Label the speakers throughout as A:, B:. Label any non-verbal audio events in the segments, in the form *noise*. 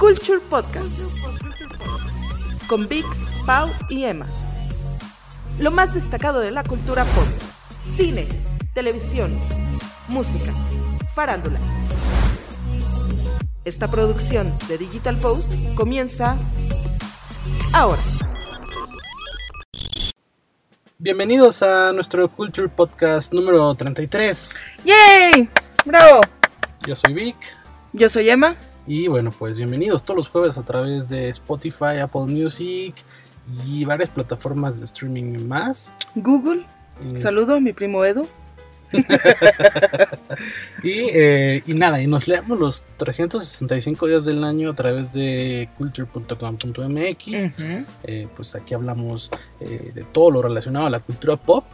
A: Culture Podcast con Vic, Pau y Emma. Lo más destacado de la cultura pop, cine, televisión, música, farándula. Esta producción de Digital Post comienza ahora.
B: Bienvenidos a nuestro Culture Podcast número 33.
A: ¡Yay! ¡Bravo!
B: Yo soy Vic.
A: Yo soy Emma.
B: Y bueno, pues bienvenidos todos los jueves a través de Spotify, Apple Music y varias plataformas de streaming más.
A: Google.
B: Eh,
A: Saludo a mi primo Edu. *laughs*
B: y, eh, y nada, y nos leemos los 365 días del año a través de culture.com.mx.
A: Ujú,
B: Eh, pues aquí hablamos de todo lo relacionado a la cultura pop.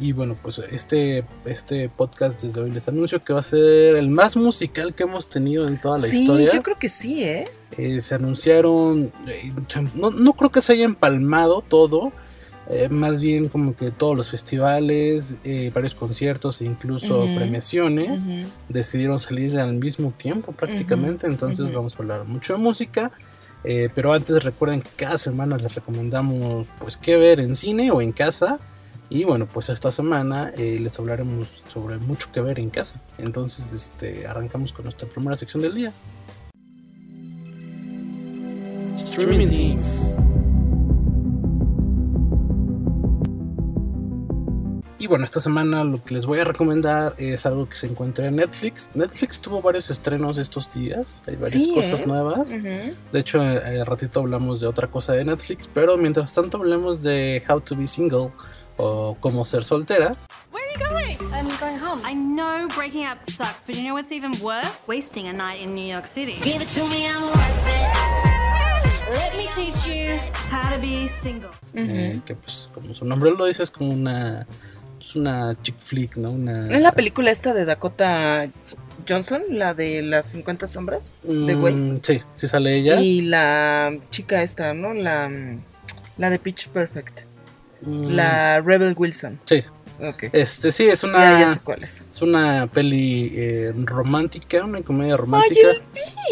B: Y bueno, pues este, este podcast desde hoy les anuncio que va a ser el más musical que hemos tenido en toda la
A: sí,
B: historia.
A: yo creo que sí, ¿eh?
B: Eh, se anunciaron, eh, no, no creo que se haya empalmado todo, eh, más bien como que todos los festivales, eh, varios conciertos e incluso premiaciones decidieron salir al mismo tiempo prácticamente, entonces vamos a hablar mucho de música. eh, pero antes recuerden que cada semana les recomendamos pues qué ver en cine o en casa. Y bueno, pues esta semana eh, les hablaremos sobre mucho que ver en casa. Entonces, este, arrancamos con nuestra primera sección del día. Streaming Teams. Y bueno, esta semana lo que les voy a recomendar es algo que se encuentra en Netflix. Netflix tuvo varios estrenos estos días, hay varias
A: Sí,
B: cosas
A: ¿eh?
B: nuevas. De hecho, al ratito hablamos de otra cosa de Netflix, pero mientras tanto hablemos de How to Be Single o Cómo ser soltera.
C: I'm going home.
D: I know breaking up sucks, but you know what's even worse? Wasting a night in New York City.
C: Give it to me, I'm worth it.
D: Let me teach you how to be single.
B: eh, que pues como su nombre lo dice es como una es una chick flick, ¿no? Una
A: ¿Es la película esta de Dakota Johnson, la de las 50 sombras? de güey?
B: Mm, Sí, sí sale ella.
A: Y la chica esta, ¿no? La, la de Pitch Perfect.
B: Mm,
A: La Rebel Wilson.
B: Sí, este sí es una
A: Ya, ya sé cuál es.
B: es una peli eh, romántica, una comedia romántica.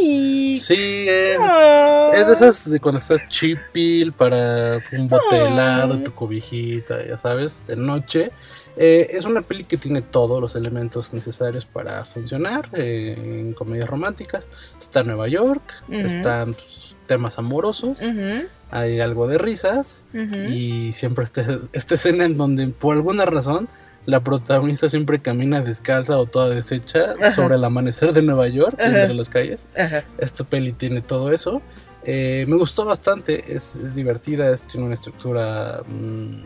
A: Y...
B: Sí, eh,
A: Ah.
B: Es de esas de cuando estás chipil para un bote helado,
A: Ay.
B: tu cobijita, ya sabes, de noche. Eh, es una peli que tiene todos los elementos necesarios para funcionar eh, en comedias románticas. Está Nueva York,
A: Ujú.
B: están pues, temas amorosos,
A: Ujú,
B: hay algo de risas
A: ujú.
B: y siempre está *laughs* esta escena en donde por alguna razón la protagonista siempre camina descalza o toda deshecha
A: Ajá.
B: sobre el amanecer de Nueva York,
A: Ajá.
B: entre las calles.
A: Ajá.
B: Esta peli tiene todo eso. Eh, me gustó bastante, es, es divertida, es- tiene una estructura... mm,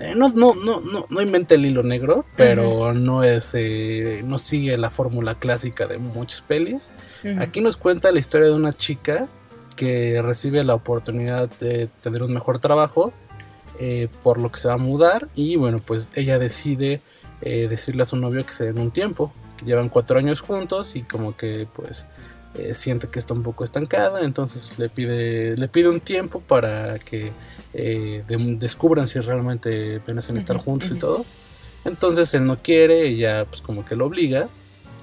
B: eh, no, no, no, no, no inventa el hilo negro, pero no es eh, no sigue la fórmula clásica de muchas pelis. Aquí nos cuenta la historia de una chica que recibe la oportunidad de tener un mejor trabajo, eh, por lo que se va a mudar y bueno, pues ella decide eh, decirle a su novio que se den un tiempo, que llevan cuatro años juntos y como que pues eh, siente que está un poco estancada, entonces le pide, le pide un tiempo para que eh, de- descubran si realmente merecen estar juntos y todo. Entonces él no quiere, ella pues como que lo obliga,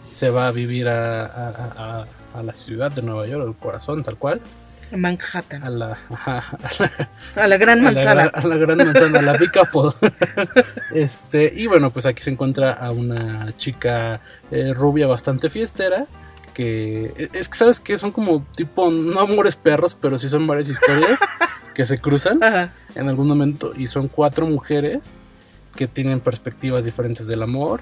B: se va a vivir a, a- a- a- a la ciudad de Nueva York, al corazón tal cual, a
A: Manhattan.
B: la, *laughs* ajá, a la-
A: A la gran
B: a la,
A: manzana.
B: a la gran manzana, a la Big Apple. *laughs* este, y bueno, pues aquí se encuentra a una chica eh, rubia bastante fiestera. Que es que sabes que son como tipo, no amores perros, pero sí son varias historias *laughs* que se cruzan
A: Ajá.
B: en algún momento. Y son cuatro mujeres que tienen perspectivas diferentes del amor,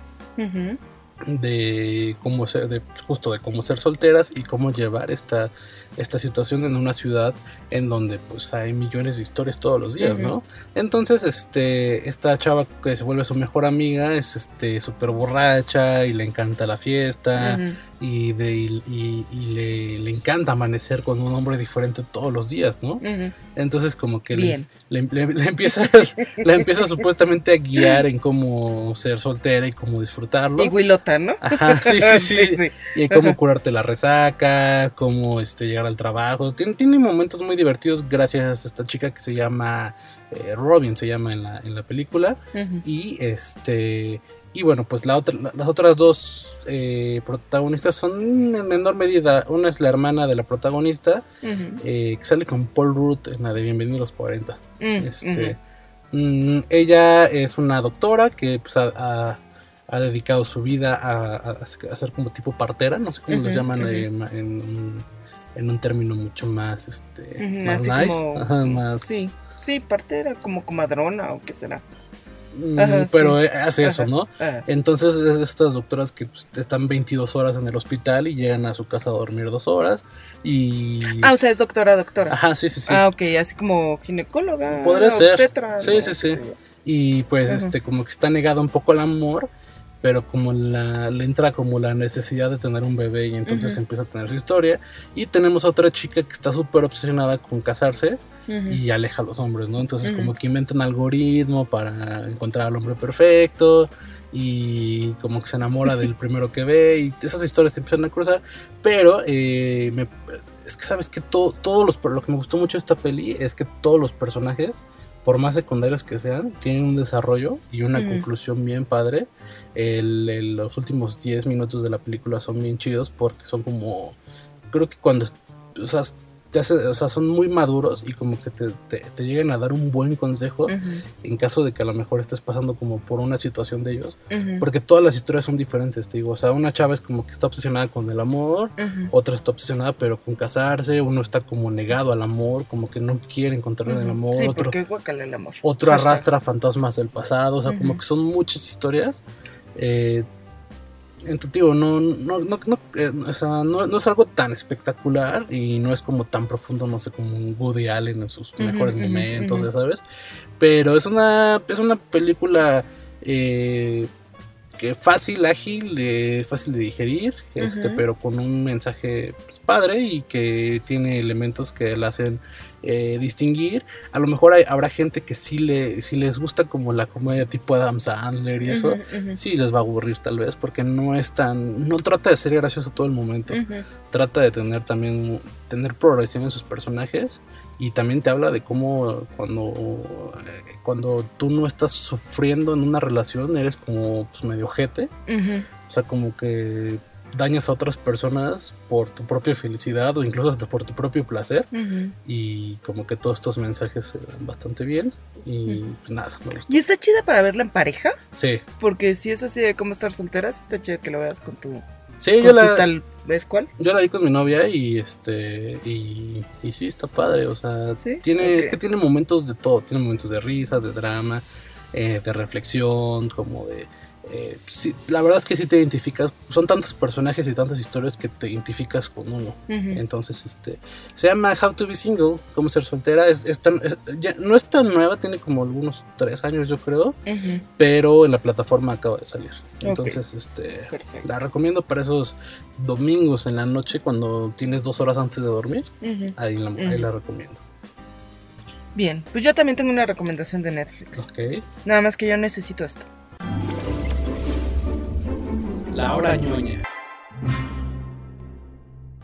B: de cómo ser, de, justo de cómo ser solteras y cómo llevar esta, esta situación en una ciudad en donde pues hay millones de historias todos los días. ¿no? Entonces, este, esta chava que se vuelve su mejor amiga es este súper borracha y le encanta la fiesta. Y, de, y, le, le encanta amanecer con un hombre diferente todos los días, ¿no? Entonces como que le, le, le- empieza, *laughs* le empieza supuestamente a guiar en cómo ser soltera y cómo disfrutarlo.
A: Y Wilota, ¿no?
B: Ajá, sí, sí, sí. *laughs*
A: sí.
B: Y cómo curarte la resaca, cómo este, llegar al trabajo. Tiene, tiene momentos muy divertidos gracias a esta chica que se llama eh, Robin, se llama en la, en la película. Y este y bueno, pues la otra, la- las otras dos eh, protagonistas son en menor medida. Una es la hermana de la protagonista, eh, que sale con Paul Rudd en la de Bienvenido a los 40.
A: Mm,
B: Este, mm, ella es una doctora que pues, ha, ha- ha dedicado su vida a, a- a ser como tipo partera, no sé cómo les
A: Ujú,
B: llaman eh, en, un- en un término mucho más, este, más nice,
A: como-
B: ajá, más,
A: Sí, sí, partera, como comadrona o qué será.
B: Mm,
A: Ajá,
B: pero
A: sí.
B: eh, hace eso, ¿no?
A: ajá.
B: Entonces es estas doctoras que pues, están 22 horas en el hospital y llegan a su casa a dormir dos horas y...
A: Ah, o sea, es doctora, doctora.
B: Ajá, sí, sí, sí.
A: Ah, ok, así como ginecóloga.
B: Podría ser.
A: obstetra,
B: Sí,
A: ¿no?
B: sí, sí. Y pues
A: Ajá.
B: este como que está negado un poco al amor, pero como la, le entra como la necesidad de tener un bebé y entonces
A: Ujú.
B: empieza a tener su historia. Y tenemos a otra chica que está súper obsesionada con casarse
A: Ujú.
B: y aleja a los hombres, ¿no? Entonces
A: Ujú.
B: como que inventa un algoritmo para encontrar al hombre perfecto y como que se enamora del *laughs* primero que ve y esas historias se empiezan a cruzar. Pero eh, me- es que sabes que todo, todos los, lo que me gustó mucho de esta peli es que todos los personajes por más secundarios que sean, tienen un desarrollo y una conclusión bien padre. El- el- los últimos 10 minutos de la película son bien chidos porque son como. Creo que cuando. O sea, te hace- o sea, son muy maduros y como que te, te- te llegan a dar un buen consejo
A: Ujú,
B: en caso de que a lo mejor estés pasando como por una situación de ellos. Porque todas las historias son diferentes, te digo. O sea, una chava es como que está obsesionada con el amor,
A: ujú.
B: otra está obsesionada pero con casarse, uno está como negado al amor, como que no quiere encontrar el amor,
A: Sí,
B: otro,
A: el amor.
B: otro arrastra fantasmas del pasado, o sea, como que son muchas historias. Eh, digo, no, no, no, no, eh, o sea, no, no es algo tan espectacular y no es como tan profundo, no sé, como un Woody Allen en sus mejores momentos, ya sabes. Pero es una, es una película eh, que fácil, ágil, eh, fácil de digerir, este, pero con un mensaje pues, padre y que tiene elementos que la hacen eh, distinguir. A lo mejor hay- habrá gente que sí, le, sí les gusta como la comedia tipo Adam Sandler y eso. Sí, les va a aburrir tal vez porque no es tan, no trata de ser gracioso todo el momento,
A: ujú.
B: trata de tener también, tener progresión en sus personajes y también te habla de cómo cuando, cuando tú no estás sufriendo en una relación eres como pues, medio jete, o sea, como que dañas a otras personas por tu propia felicidad o incluso hasta por tu propio placer. Y como que todos estos mensajes se dan bastante bien. Y pues nada, me.
A: Y está chida para verla en pareja,
B: Sí,
A: porque si es así de cómo estar soltera, sí está chida que lo veas con tu,
B: sí,
A: con
B: yo
A: tu
B: la,
A: tal vez cuál.
B: yo la vi con mi novia y este y, y sí está padre, o sea,
A: ¿Sí?
B: tiene es que tiene momentos de todo, tiene momentos de risa, de drama, eh, de reflexión, como de eh, sí, la verdad es que sí te identificas, son tantos personajes y tantas historias que te identificas con uno. Entonces, este se llama How to Be Single, cómo ser soltera. Es, es tan- eh, ya no es tan nueva, tiene como algunos tres años, yo creo, pero en la plataforma acaba de salir. Entonces, este
A: Perfecto.
B: la recomiendo para esos domingos en la noche cuando tienes dos horas antes de dormir. Ahí la, ahí
A: Ujú.
B: la recomiendo.
A: Bien, pues yo también tengo una recomendación de Netflix.
B: Ok.
A: Nada más que yo necesito esto.
B: La hora ñoña.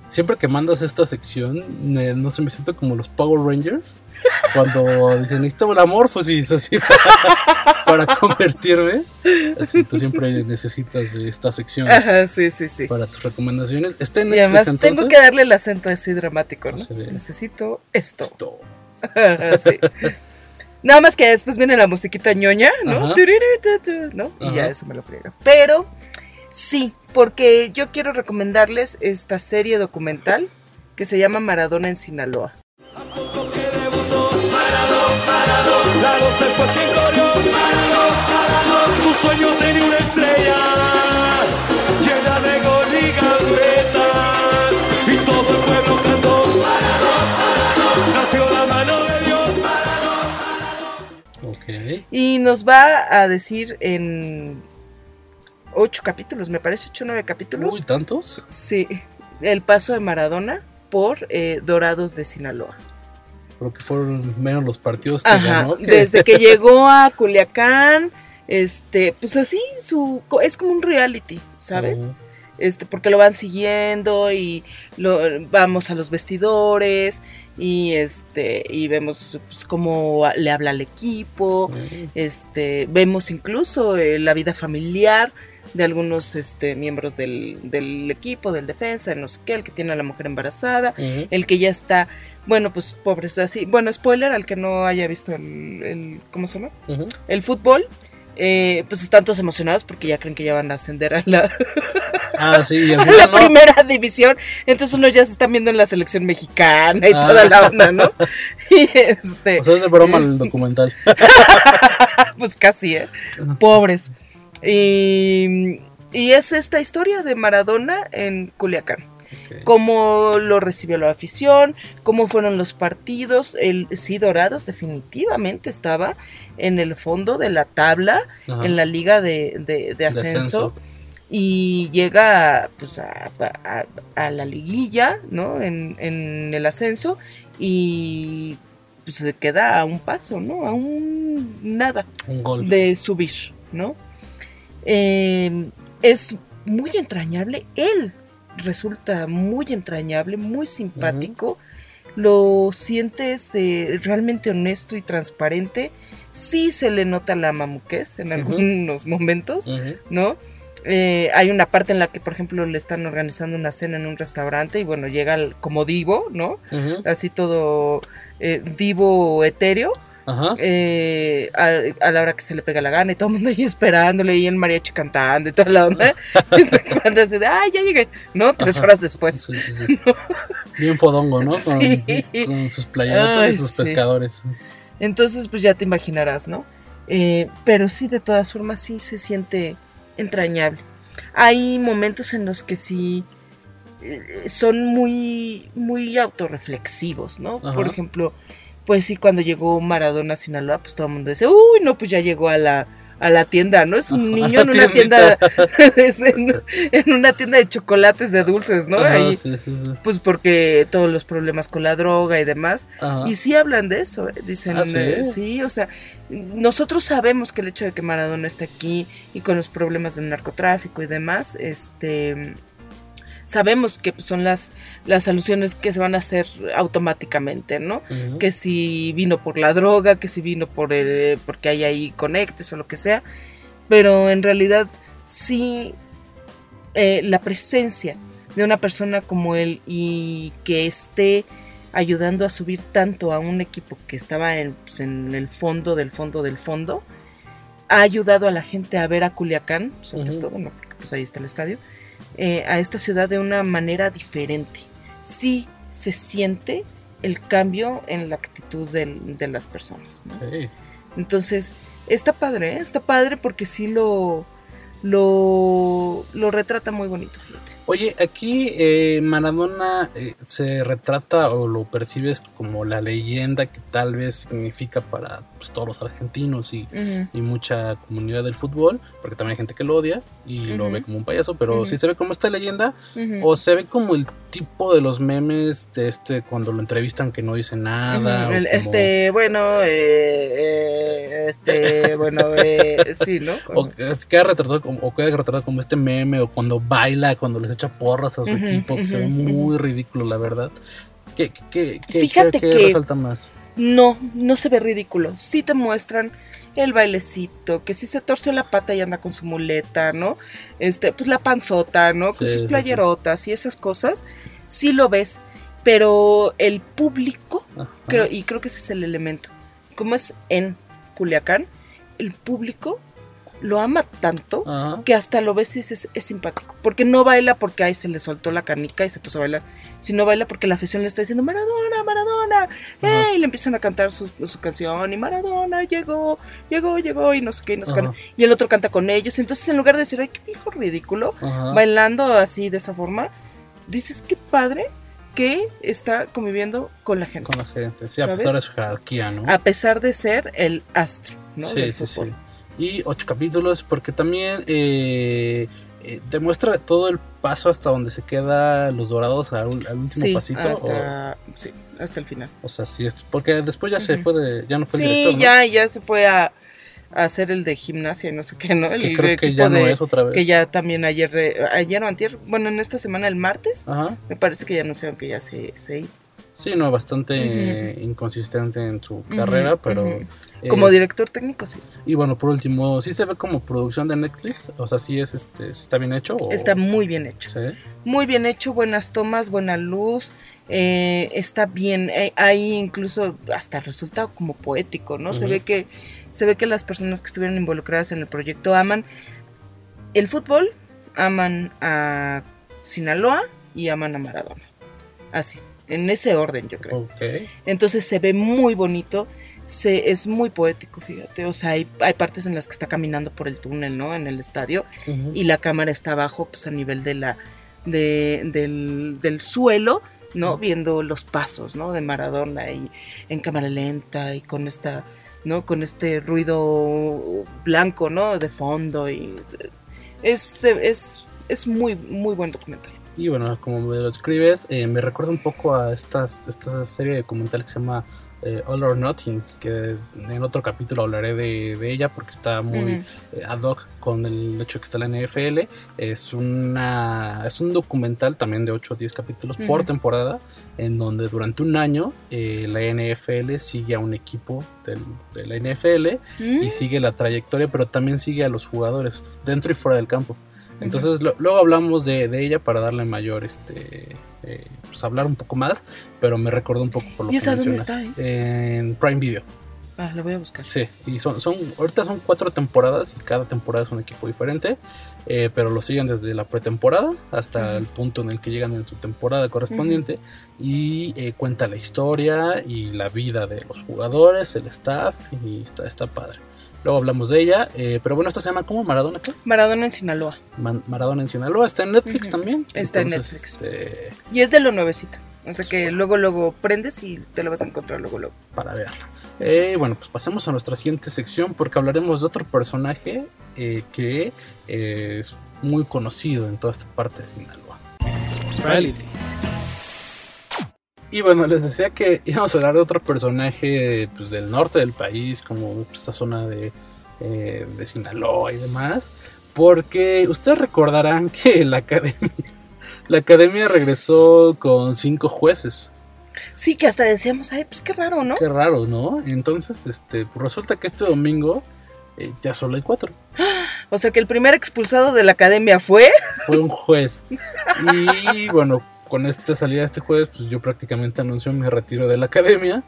B: Siempre que mandas esta sección, eh, no sé, me siento como los Power Rangers. Cuando *laughs* dicen, necesito la morfosis, así para, *laughs* para convertirme. Así tú siempre necesitas esta sección
A: Ajá, sí, sí, sí.
B: para tus recomendaciones. Está en
A: Y
B: Netflix
A: además
B: entonces.
A: tengo que darle el acento así dramático, ¿no?
B: De-
A: Necesito esto.
B: Esto.
A: Ajá, sí. Nada más que después viene la musiquita ñoña, ¿no?
B: Ajá.
A: Tururututú, ¿no? Y ya eso me lo friega. Pero sí, porque yo quiero recomendarles esta serie documental que se llama Maradona en Sinaloa.
E: Y
A: nos va a decir en ocho capítulos, me parece, ocho o nueve capítulos.
B: Uy, ¿tantos?
A: Sí, el paso de Maradona por eh, Dorados de Sinaloa.
B: Creo que fueron menos los partidos que
A: Ajá,
B: ganó. que-
A: desde que *laughs* llegó a Culiacán, este, pues así, su, es como un reality, ¿sabes? Este, porque lo van siguiendo y lo, vamos a los vestidores y este y vemos pues, cómo le habla al equipo, este, vemos incluso eh, la vida familiar de algunos este, miembros del, del equipo, del defensa, no sé qué, el que tiene a la mujer embarazada, el que ya está, bueno, pues pobres así, bueno, spoiler al que no haya visto el, el ¿cómo se llama? El fútbol, eh, pues están todos emocionados porque ya creen que ya van a ascender a la, *laughs*
B: Ah, sí,
A: a la
B: no.
A: primera división, entonces unos ya se están viendo en la selección mexicana y
B: Ah.
A: toda la onda, ¿no? *laughs* Y este,
B: O sea, es de broma el documental. *laughs*
A: pues casi, ¿eh? Pobres. Y, y es esta historia de Maradona en Culiacán.
B: Ok.
A: Cómo lo recibió la afición, cómo fueron los partidos. El sí, Dorados definitivamente estaba en el fondo de la tabla,
B: Ajá.
A: en la liga de, de- de ascenso. Y llega pues, a, a- a la liguilla, ¿no? En, en el ascenso. Y pues se queda a un paso, ¿no? A un nada
B: Un gol.
A: de subir, ¿no? Eh, es muy entrañable, él resulta muy entrañable, muy simpático, lo sientes eh, realmente honesto y transparente, sí se le nota la mamuquez en algunos momentos. ¿no? Eh, hay una parte en la que, por ejemplo, le están organizando una cena en un restaurante y bueno, llega el- como divo, ¿no? Así todo eh, divo etéreo
B: Ajá.
A: eh, a, a la hora que se le pega la gana y todo el mundo ahí esperándole y el mariachi cantando y toda la onda. Y se cuenta así de, ay, ya llegué, ¿no? Tres
B: Ajá.
A: horas después.
B: Sí, sí, sí. *laughs* Bien fodongo, ¿no? Con, sus playetas
A: Ay,
B: y sus pescadores.
A: Entonces, pues ya te imaginarás, ¿no? Eh, pero sí, de todas formas, sí se siente entrañable. Hay momentos en los que sí eh, son muy, muy autorreflexivos, ¿no?
B: Ajá.
A: Por ejemplo, pues sí, cuando llegó Maradona a Sinaloa, pues todo el mundo dice, uy, no, pues ya llegó a la, a la tienda, ¿no? Es un niño en una tienda, *laughs* en, en una tienda de chocolates de dulces, ¿no?
B: Ajá,
A: Ahí,
B: sí, sí, sí.
A: pues porque todos los problemas con la droga y demás.
B: Ajá.
A: Y sí hablan de eso, eh, dicen,
B: ¿Ah, sí?
A: eh, sí, o sea, nosotros sabemos que el hecho de que Maradona esté aquí y con los problemas del narcotráfico y demás, este, sabemos que son las, las alusiones que se van a hacer automáticamente, ¿no? Que si vino por la droga, que si vino por el, porque hay ahí conectes o lo que sea, pero en realidad sí eh, la presencia de una persona como él y que esté ayudando a subir tanto a un equipo que estaba en, pues, en el fondo del fondo del fondo, ha ayudado a la gente a ver a Culiacán, sobre todo, ¿no? porque pues ahí está el estadio, eh, a esta ciudad de una manera diferente. Sí se siente el cambio en la actitud del- de las personas. ¿no?
B: Sí.
A: Entonces, está padre, ¿eh? está padre porque sí lo, lo, lo retrata muy bonito, fíjate.
B: Oye, aquí eh, Maradona eh, se retrata o lo percibes como la leyenda que tal vez significa para pues, todos los argentinos y, y mucha comunidad del fútbol, porque también hay gente que lo odia y lo ve como un payaso, pero si se ve como esta leyenda o se ve como el tipo de los memes de este cuando lo entrevistan que no dice nada.
A: El-
B: como-
A: Este, bueno, eh, eh, este, *laughs* bueno, eh, sí, ¿no?
B: O que queda retratado como, o queda retratado como este meme, o cuando baila, cuando les echa porras a su equipo, que se ve muy ridículo, la verdad. ¿Qué, qué, qué,
A: Fíjate
B: qué
A: que-
B: resalta más?
A: No, no se ve ridículo. Sí te muestran el bailecito, que si se torció la pata y anda con su muleta, ¿no? Este, pues la panzota, ¿no? Con
B: Sí,
A: sus
B: sí,
A: playerotas y esas cosas. Sí lo ves, pero el público,
B: Ajá.
A: creo, y creo que ese es el elemento. Como es en Culiacán, el público lo ama tanto
B: Ajá.
A: que hasta lo ves y es simpático. Porque no baila porque ahí se le soltó la canica y se puso a bailar, sino baila porque la afición le está diciendo, Maradona, Maradona, y le empiezan a cantar su, su canción, y Maradona llegó, llegó, llegó, y no sé qué, y no sé cuándo. Y el otro canta con ellos. Entonces, en lugar de decir, ay, qué viejo ridículo,
B: Ajá.
A: bailando así de esa forma, dices, qué padre que está conviviendo con la gente.
B: Con la gente, sí, a pesar de su jerarquía, ¿no?
A: A pesar de ser el astro, ¿no?
B: sí,
A: del
B: sí, sí. Y ocho capítulos, porque también eh, eh, demuestra todo el paso hasta donde se queda los dorados al, al último
A: Sí,
B: pasito.
A: hasta, sí, hasta el final.
B: O, sea, sí, porque después ya se fue de, ya no fue el
A: Sí,
B: director, ¿no?
A: ya, ya se fue a, a hacer el de gimnasia y no sé qué, ¿no? El
B: Que creo que ya no es otra vez.
A: que ya también ayer, eh, ayer o antier, bueno, en esta semana, el martes,
B: Ajá.
A: me parece que ya anunciaron que ya se, se
B: Sí, no, bastante inconsistente en su carrera, pero...
A: ujú.
B: eh,
A: Como director técnico, sí.
B: Y bueno, por último, sí se ve como producción de Netflix, o sea, sí es, este, está bien hecho. o-
A: Está muy bien hecho.
B: Sí.
A: Muy bien hecho, buenas tomas, buena luz. eh, está bien, eh, ahí incluso hasta resulta como poético, ¿no? Se ve que se ve que las personas que estuvieron involucradas en el proyecto aman el fútbol, aman a Sinaloa y aman a Maradona. Así, en ese orden, yo creo. Entonces se ve muy bonito, se, es muy poético, fíjate. O sea, hay, hay partes en las que está caminando por el túnel, ¿no? En el estadio y la cámara está abajo, pues a nivel de la, de, del, del suelo, ¿no? Viendo los pasos, ¿no? De Maradona y en cámara lenta y con esta, ¿no? Con este ruido blanco, ¿no? De fondo y es, es, es muy, muy buen documental.
B: Y bueno, como me lo escribes, eh, me recuerda un poco a estas, esta serie documental que se llama eh, All or Nothing, que en otro capítulo hablaré de, de ella porque está muy eh, ad hoc con el hecho que está la NFL. Es, una, es un documental también de 8 o 10 capítulos por temporada, en donde durante un año eh, la NFL sigue a un equipo del- de la NFL
A: Mm.
B: y sigue la trayectoria, pero también sigue a los jugadores dentro y fuera del campo. Entonces lo- luego hablamos de, de ella para darle mayor, este, eh, pues hablar un poco más, pero me recordó un poco por lo
A: ¿Y
B: que
A: esa dónde está,
B: En Prime Video.
A: Ah, la voy a buscar.
B: Sí, y son, son, ahorita son cuatro temporadas y cada temporada es un equipo diferente, eh, pero lo siguen desde la pretemporada hasta el punto en el que llegan en su temporada correspondiente y eh, cuenta la historia y la vida de los jugadores, el staff y está, está padre. Luego hablamos de ella, eh, pero bueno, esta se llama como Maradona, ¿qué?
A: Maradona en Sinaloa.
B: Man- Maradona en Sinaloa, está en Netflix también.
A: Está en
B: Entonces, este,
A: Y es de lo nuevecito. O sea que luego, luego prendes y te lo vas a encontrar luego, luego.
B: para verla. Eh, bueno, pues pasemos a nuestra siguiente sección porque hablaremos de otro personaje eh, que eh, es muy conocido en toda esta parte de Sinaloa. Reality. Y bueno, les decía que íbamos a hablar de otro personaje pues, del norte del país, como esta zona de, eh, de Sinaloa y demás, porque ustedes recordarán *laughs* que la academia, la academia regresó con cinco jueces.
A: Sí, que hasta decíamos, ay, pues qué raro, ¿no?
B: Qué raro, ¿no? Entonces, este, pues resulta que este domingo eh, ya solo hay cuatro. *gasps*
A: O sea que el primer expulsado de la academia fue.
B: Fue un juez. *laughs* Y bueno, con esta salida este jueves, pues yo prácticamente anuncio mi retiro de la academia.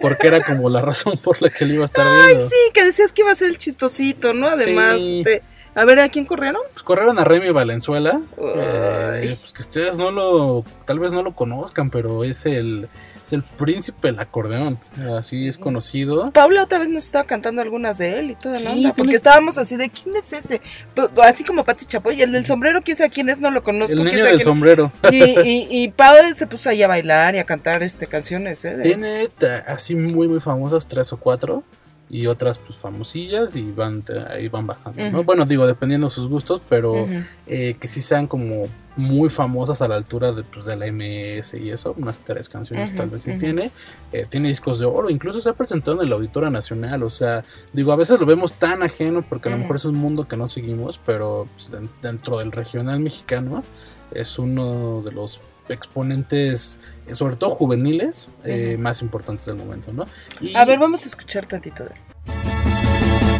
B: Porque era como la *laughs* razón por la que lo iba a estar
A: Ay,
B: viendo.
A: sí, que decías que iba a ser el chistosito, ¿no? Además,
B: Sí.
A: este. A ver, ¿a quién corrieron?
B: Pues corrieron a Remy Valenzuela. eh, pues que ustedes no lo, tal vez no lo conozcan, pero es el, es el príncipe del acordeón. Así es conocido.
A: Paula otra vez nos estaba cantando algunas de él y toda
B: Sí,
A: la onda. Porque estábamos así de quién es ese. P- Así como Pati Chapoy, el del sombrero, quién sabe quién es, no lo conozco.
B: El niño del
A: quién-
B: sombrero.
A: Y, *laughs* y, y se puso ahí a bailar y a cantar este canciones, ¿eh? de-
B: Tiene así muy muy famosas tres o cuatro y otras pues famosillas y van ahí van bajando. Bueno, digo, dependiendo de sus gustos, pero eh, que sí sean como muy famosas a la altura de, pues, de la MS y eso, unas tres canciones tal vez sí tiene, Eh, tiene discos de oro, incluso se ha presentado en el Auditorio Nacional, o sea, digo, a veces lo vemos tan ajeno porque a lo mejor es un mundo que no seguimos, pero pues, den- dentro del regional mexicano es uno de los exponentes, eh, sobre todo juveniles, eh, más importantes del momento, ¿no? Y-
A: A ver, vamos a escuchar tantito de él.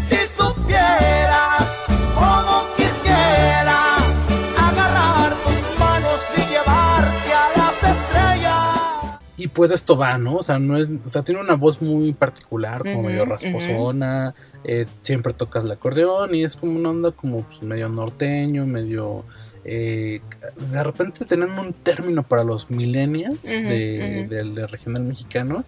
F: Si supieras cómo quisiera agarrar tus manos y llevarte a las estrellas.
B: Y pues esto va, ¿no? O sea, no es, o sea, tiene una voz muy particular, como medio rasposona, eh, siempre tocas el acordeón y es como una onda como pues, medio norteño, medio... eh, de repente tenemos un término para los millennials de, del regional mexicano,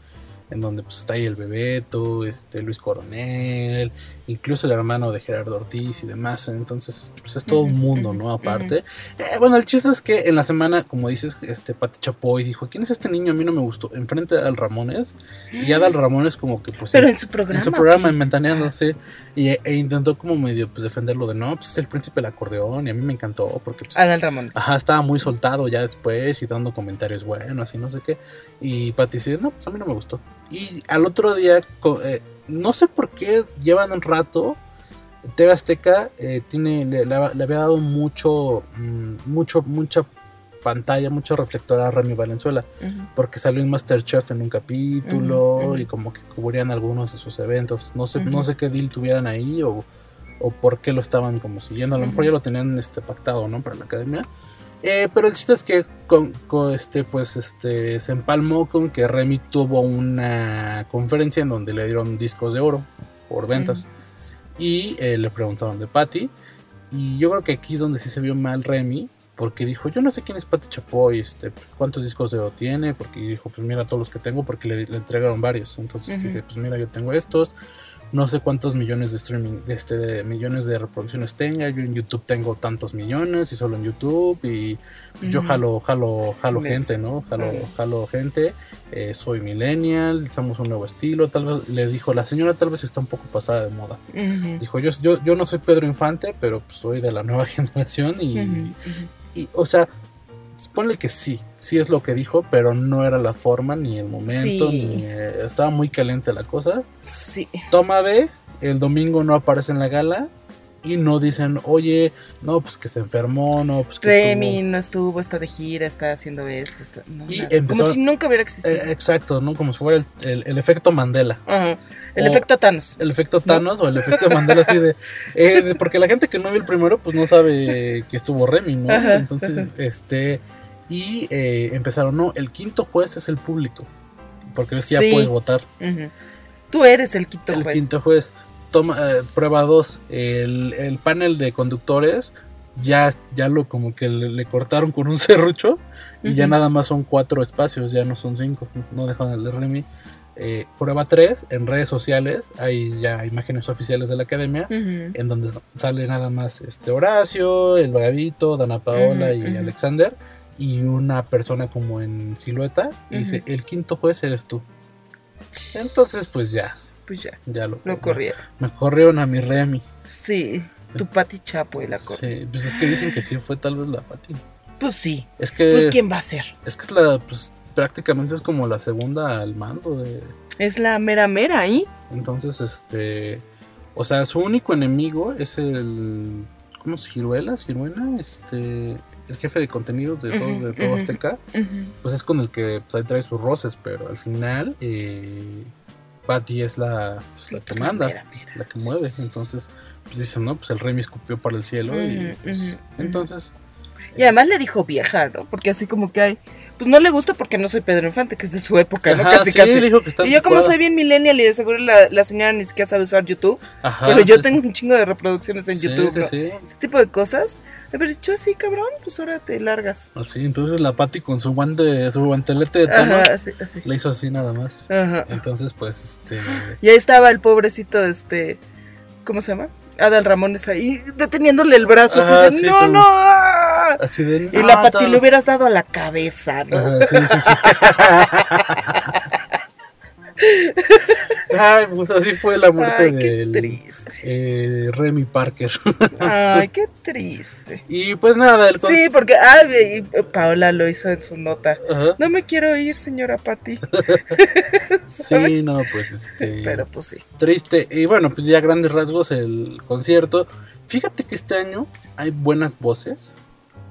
B: en donde pues está ahí el Bebeto, este, Luis Coronel, incluso el hermano de Gerardo Ortiz y demás, entonces pues es todo un mundo, ¿no? Aparte. Eh, bueno, el chiste es que en la semana, como dices, este Pati Chapoy dijo, ¿quién es este niño? A mí no me gustó. Enfrente de Adal Ramones. Y Adal Ramones como que pues...
A: Pero
B: en,
A: su programa.
B: en su programa,
A: ¿o
B: en? Ventaneando, sí. Y, e intentó como medio pues defenderlo de, no, pues es el príncipe del acordeón y a mí me encantó porque pues...
A: Adal Ramones.
B: Ajá, estaba muy soltado ya después y dando comentarios buenos y no sé qué. Y Pati dice, no, pues a mí no me gustó. Y al otro día, eh, no sé por qué llevan un rato. TV Azteca eh, tiene, le, le- había dado mucho, mm, mucho, mucha pantalla, mucho reflector a Remy Valenzuela, porque salió en Masterchef en un capítulo y como que cubrían algunos de sus eventos. No sé, no sé qué deal tuvieran ahí o, o por qué lo estaban como siguiendo. A lo mejor ya lo tenían este pactado, ¿no? Para la academia. Eh, pero el chiste es que con, con este, pues, este, se empalmó con que Remy tuvo una conferencia en donde le dieron discos de oro por ventas. Y eh, le preguntaron de Patty. Y yo creo que aquí es donde sí se vio mal Remy. Porque dijo, yo no sé quién es Patty Chapoy, este, pues, cuántos discos de oro tiene. Porque dijo, pues mira todos los que tengo, porque le, le entregaron varios. Entonces dice, pues mira, yo tengo estos. No sé cuántos millones de streaming, de este, de millones de reproducciones tenga. Yo en YouTube tengo tantos millones y solo en YouTube. Y pues, yo jalo, jalo, jalo
A: Sí,
B: gente. ¿no? Jalo, jalo gente. eh, soy millennial, somos un nuevo estilo. Tal vez le dijo, la señora tal vez está un poco pasada de moda. Dijo, yo, yo, yo no soy Pedro Infante, pero pues, soy de la nueva *laughs* generación y, y, o sea, ponle que sí, sí es lo que dijo, pero no era la forma ni el momento,
A: Sí.
B: ni eh, estaba muy caliente la cosa.
A: Sí.
B: Toma B, el domingo no aparece en la gala y no dicen, oye, no, pues que se enfermó, no, pues que
A: Remy
B: tuvo-
A: no estuvo, está de gira, está haciendo esto. Está... no,
B: Y empezó-
A: Como si nunca hubiera existido.
B: Eh, exacto, ¿no? Como si fuera el, el- el efecto Mandela.
A: Ajá. El
B: o-
A: efecto Thanos.
B: El efecto Thanos o el efecto Mandela así de, eh, de- Porque la gente que no vio el primero pues no sabe que estuvo Remy, ¿no?
A: Ajá,
B: Entonces, este... Y eh, empezaron, no, el quinto juez es el público. Porque ves que
A: Sí.
B: ya puedes votar.
A: Tú eres el quinto
B: el
A: juez.
B: quinto juez. Toma, eh, prueba dos. El, el panel de conductores ya, ya lo como que le, le cortaron con un *laughs* serrucho. Y ya nada más son cuatro espacios, ya no son cinco. No dejan el de Remy. Eh, prueba 3, en redes sociales hay ya imágenes oficiales de la academia en donde sale nada más este Horacio, el Vagabito, Dana Paola y. Alexander y una persona como en silueta y dice el quinto juez eres tú. Entonces pues ya,
A: Pues ya,
B: ya lo,
A: lo corrieron.
B: Me corrieron a mi Remy.
A: Sí, tu Pati Chapo y la corrió.
B: Sí, pues es que dicen que sí fue tal vez la Pati.
A: Pues sí.
B: Es que
A: Pues ¿quién va a ser?
B: es que es la pues prácticamente es como la segunda al mando de
A: Es la mera mera ahí.
B: entonces este o sea, su único enemigo es el ¿cómo se Ciruela? Ciruela, este el jefe de contenidos de todo,
A: Ujú,
B: de todo
A: ujú.
B: Azteca,
A: Ujú.
B: pues es con el que pues, ahí trae sus roces, pero al final eh, Patty es la, pues, la que
A: La
B: manda,
A: mera mera.
B: la que mueve, entonces pues dicen, no, pues el rey me escupió para el cielo y
A: Ujú,
B: pues,
A: ujú, ujú.
B: entonces
A: Y además le dijo vieja, ¿no? Porque así como que hay. Pues no le gusta porque no soy Pedro Infante, que es de su época, ¿no?
B: Ajá,
A: casi,
B: sí,
A: casi.
B: le dijo que está
A: Y yo como soy bien millennial y de seguro la, la señora ni siquiera sabe usar YouTube,
B: Ajá,
A: pero yo
B: sí,
A: tengo un chingo de reproducciones en
B: sí,
A: YouTube, ¿no? Ese tipo de cosas. Haber dicho así, cabrón, pues ahora te largas.
B: Así, entonces la Patty con su guante, su guantelete de tono,
A: Ajá, así, así.
B: le hizo así nada más.
A: Ajá.
B: Entonces, pues, este.
A: Y ahí estaba el pobrecito, este, ¿cómo se llama? Adal Ramones ahí deteniéndole el brazo,
B: Ajá,
A: así de,
B: sí,
A: no,
B: como-
A: no. ah".
B: Así de.
A: Y la
B: "No,
A: Pati
B: tal".
A: le hubieras dado a la cabeza, ¿no?
B: Ajá, sí, sí, sí. *laughs* Ay, pues así fue la muerte
A: Ay, qué
B: del
A: triste.
B: eh, Remy Parker.
A: Ay, qué triste. *laughs*
B: y pues nada, el
A: Sí, porque y Paola lo hizo en su nota.
B: Ajá.
A: No me quiero ir, señora Patti. *laughs* *laughs*
B: Sí, no, pues este.
A: Pero pues sí.
B: triste. Y bueno, pues ya grandes rasgos el concierto. Fíjate que este año hay buenas voces.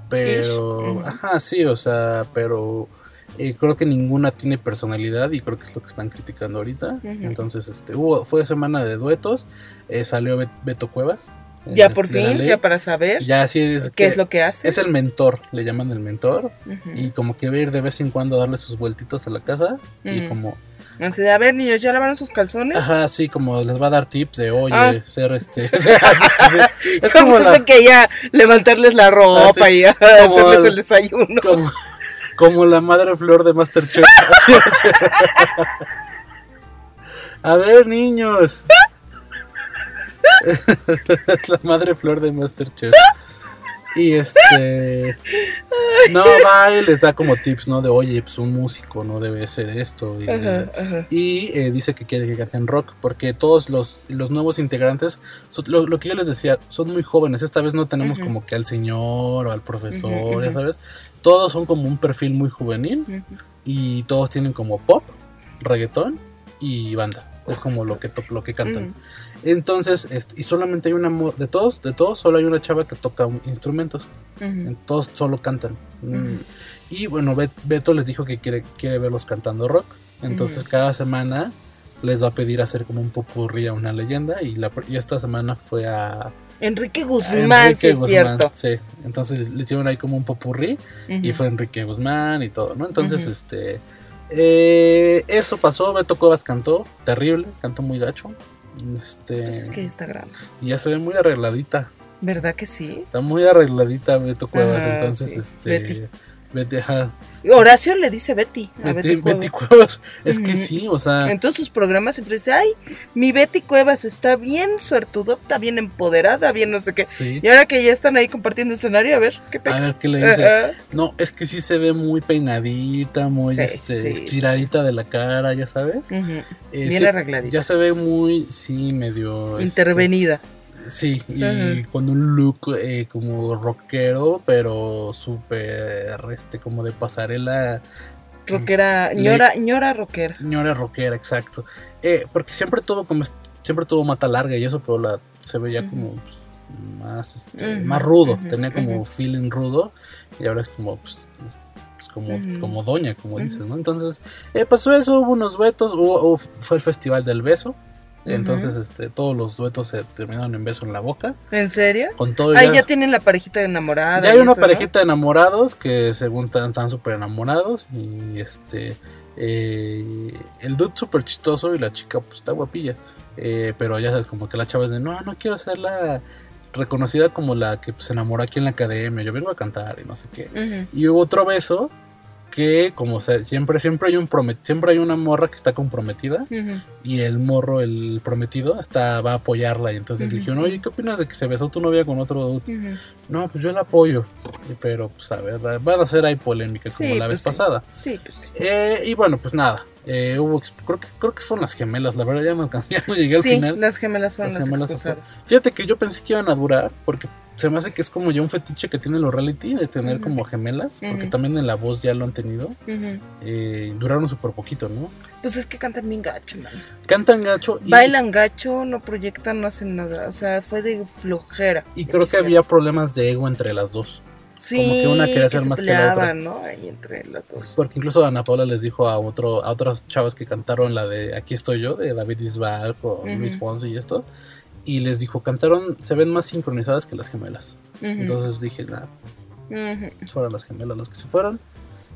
B: Pero. Ajá, sí, o sea, pero. Eh, creo que ninguna tiene personalidad y creo que es lo que están criticando ahorita. Entonces, este, hubo, fue semana de duetos. eh, salió Bet- Beto Cuevas. eh,
A: Ya por fin,
B: ley.
A: ya para saber
B: Ya así es.
A: qué
B: que
A: es lo que hace.
B: Es el mentor, le llaman el mentor. Y como que va a ir de vez en cuando a darle sus vueltitos a la casa. Y como
A: Así de, a ver, niños, ¿ya lavaron sus calzones?
B: Ajá, sí, como les va a dar tips de, oye,
A: Ah.
B: ser este. o *laughs* sea, sí, sí, sí. *laughs* Es como la,
A: que ya levantarles la ropa
B: Ah,
A: y hacerles
B: el-
A: el desayuno.
B: como, como la madre flor de Masterchef. *laughs* A ver, niños. es *laughs* la madre flor de Masterchef. Y este. No, va y les da como tips, ¿no? De, oye, pues un músico no debe ser esto. Y,
A: Ajá, ajá.
B: y eh, dice que quiere que canten rock porque todos los, los nuevos integrantes, so- lo, lo que yo les decía, son muy jóvenes. Esta vez no tenemos como que al señor o al profesor, ya sabes. Todos son como un perfil muy juvenil y todos tienen como pop, reggaetón y banda. Es como lo que lo que cantan. Entonces, este, y solamente hay una de todos, de todos, solo hay una chava que toca un- instrumentos. Todos solo cantan. Mm. Y bueno, Bet- Beto les dijo que quiere, quiere verlos cantando rock. Entonces cada semana les va a pedir hacer como un popurrí a una leyenda. Y, la, y esta semana fue a,
A: Enrique Guzmán, sí es
B: Guzmán,
A: cierto.
B: Sí, entonces le hicieron ahí como un popurrí. Y fue Enrique Guzmán y todo, ¿no? Entonces, este... eh, eso pasó, Beto Cuevas cantó, terrible, cantó muy gacho. Este,
A: Pues es que está grande.
B: y ya se ve muy arregladita.
A: ¿Verdad que sí?
B: Está muy arregladita Beto Cuevas,
A: Ajá,
B: entonces
A: sí.
B: este
A: Betty.
B: Betty, ajá,
A: Horacio le dice Betty a
B: Betty,
A: Betty, Cuevas.
B: Betty Cuevas. Es que
A: Ujú.
B: sí, o sea,
A: En todos sus programas siempre dice, ay, mi Betty Cuevas está bien suertudota, bien empoderada, bien no sé qué.
B: sí.
A: Y ahora que ya están ahí compartiendo escenario, a ver, ¿qué
B: A
A: pex?
B: ver qué le dice. No, es que sí se ve muy peinadita, muy
A: Sí,
B: este,
A: sí,
B: estiradita de la cara, ya sabes. Eh,
A: Bien arregladita.
B: ya se ve muy, sí, medio... este,
A: Intervenida.
B: Sí, y
A: Ajá.
B: con un look eh, como rockero, pero súper, este, como de pasarela,
A: Rockera, ñora, ñora rockera.
B: ñora rockera, exacto. Eh, porque siempre tuvo como, siempre tuvo mata larga y eso, pero la, se veía como pues, más, este, más rudo, tenía como feeling rudo y ahora es como, pues, pues, como, como doña, como dices, ¿no? Entonces, eh, pasó eso, hubo unos hubo- hubo- fue el festival del beso. Entonces, este, todos los duetos se terminaron en beso en la boca.
A: ¿En serio?
B: Con todo
A: Ahí
B: ya-
A: ya tienen la parejita enamorada.
B: ya hay una
A: eso, ¿no?
B: parejita de enamorados que según están están súper enamorados y este eh, el dude súper chistoso y la chica pues está guapilla Eh, pero ya sabes como que la chava es de no no quiero ser la reconocida como la que pues, se enamoró aquí en la academia yo vengo a cantar y no sé qué y hubo otro beso que como se- siempre siempre hay un promet siempre hay una morra que está comprometida
A: Ujú.
B: y el morro el prometido está va a apoyarla y entonces le dijeron oye qué opinas de que se besó tu novia con otro dude
A: Ujú.
B: no, pues yo la apoyo. Pero, pues a ver, van a ser ahí polémica como
A: Sí,
B: la
A: pues
B: vez
A: sí.
B: pasada.
A: Sí, pues sí.
B: Eh, y bueno, pues nada. eh, hubo, creo, que, creo que fueron las gemelas, la verdad ya no alcancé, *laughs* ya no llegué al
A: Sí,
B: final.
A: las gemelas fueron
B: Las
A: las,
B: gemelas. Fíjate que yo pensé que iban a durar, porque se me hace que es como ya un fetiche que tienen los reality de tener como gemelas, porque también en la voz ya lo han tenido. Eh, duraron súper poquito, ¿no?
A: Pues es que cantan bien gacho, man.
B: Cantan gacho y,
A: Bailan gacho, no proyectan, no hacen nada. O sea, fue de flojera.
B: y creo que había problemas de ego entre las dos.
A: Sí,
B: como que una quería ser
A: se
B: más que la otra.
A: ¿no? Ahí entre las dos.
B: Porque incluso Ana Paula les dijo a otro, a otras chavas que cantaron la de Aquí estoy yo, de David Bisbal
A: Ujú.
B: Luis Fonsi y esto. Y les dijo, cantaron, se ven más sincronizadas que las gemelas. Entonces dije, nada, fueron las gemelas las que se fueron.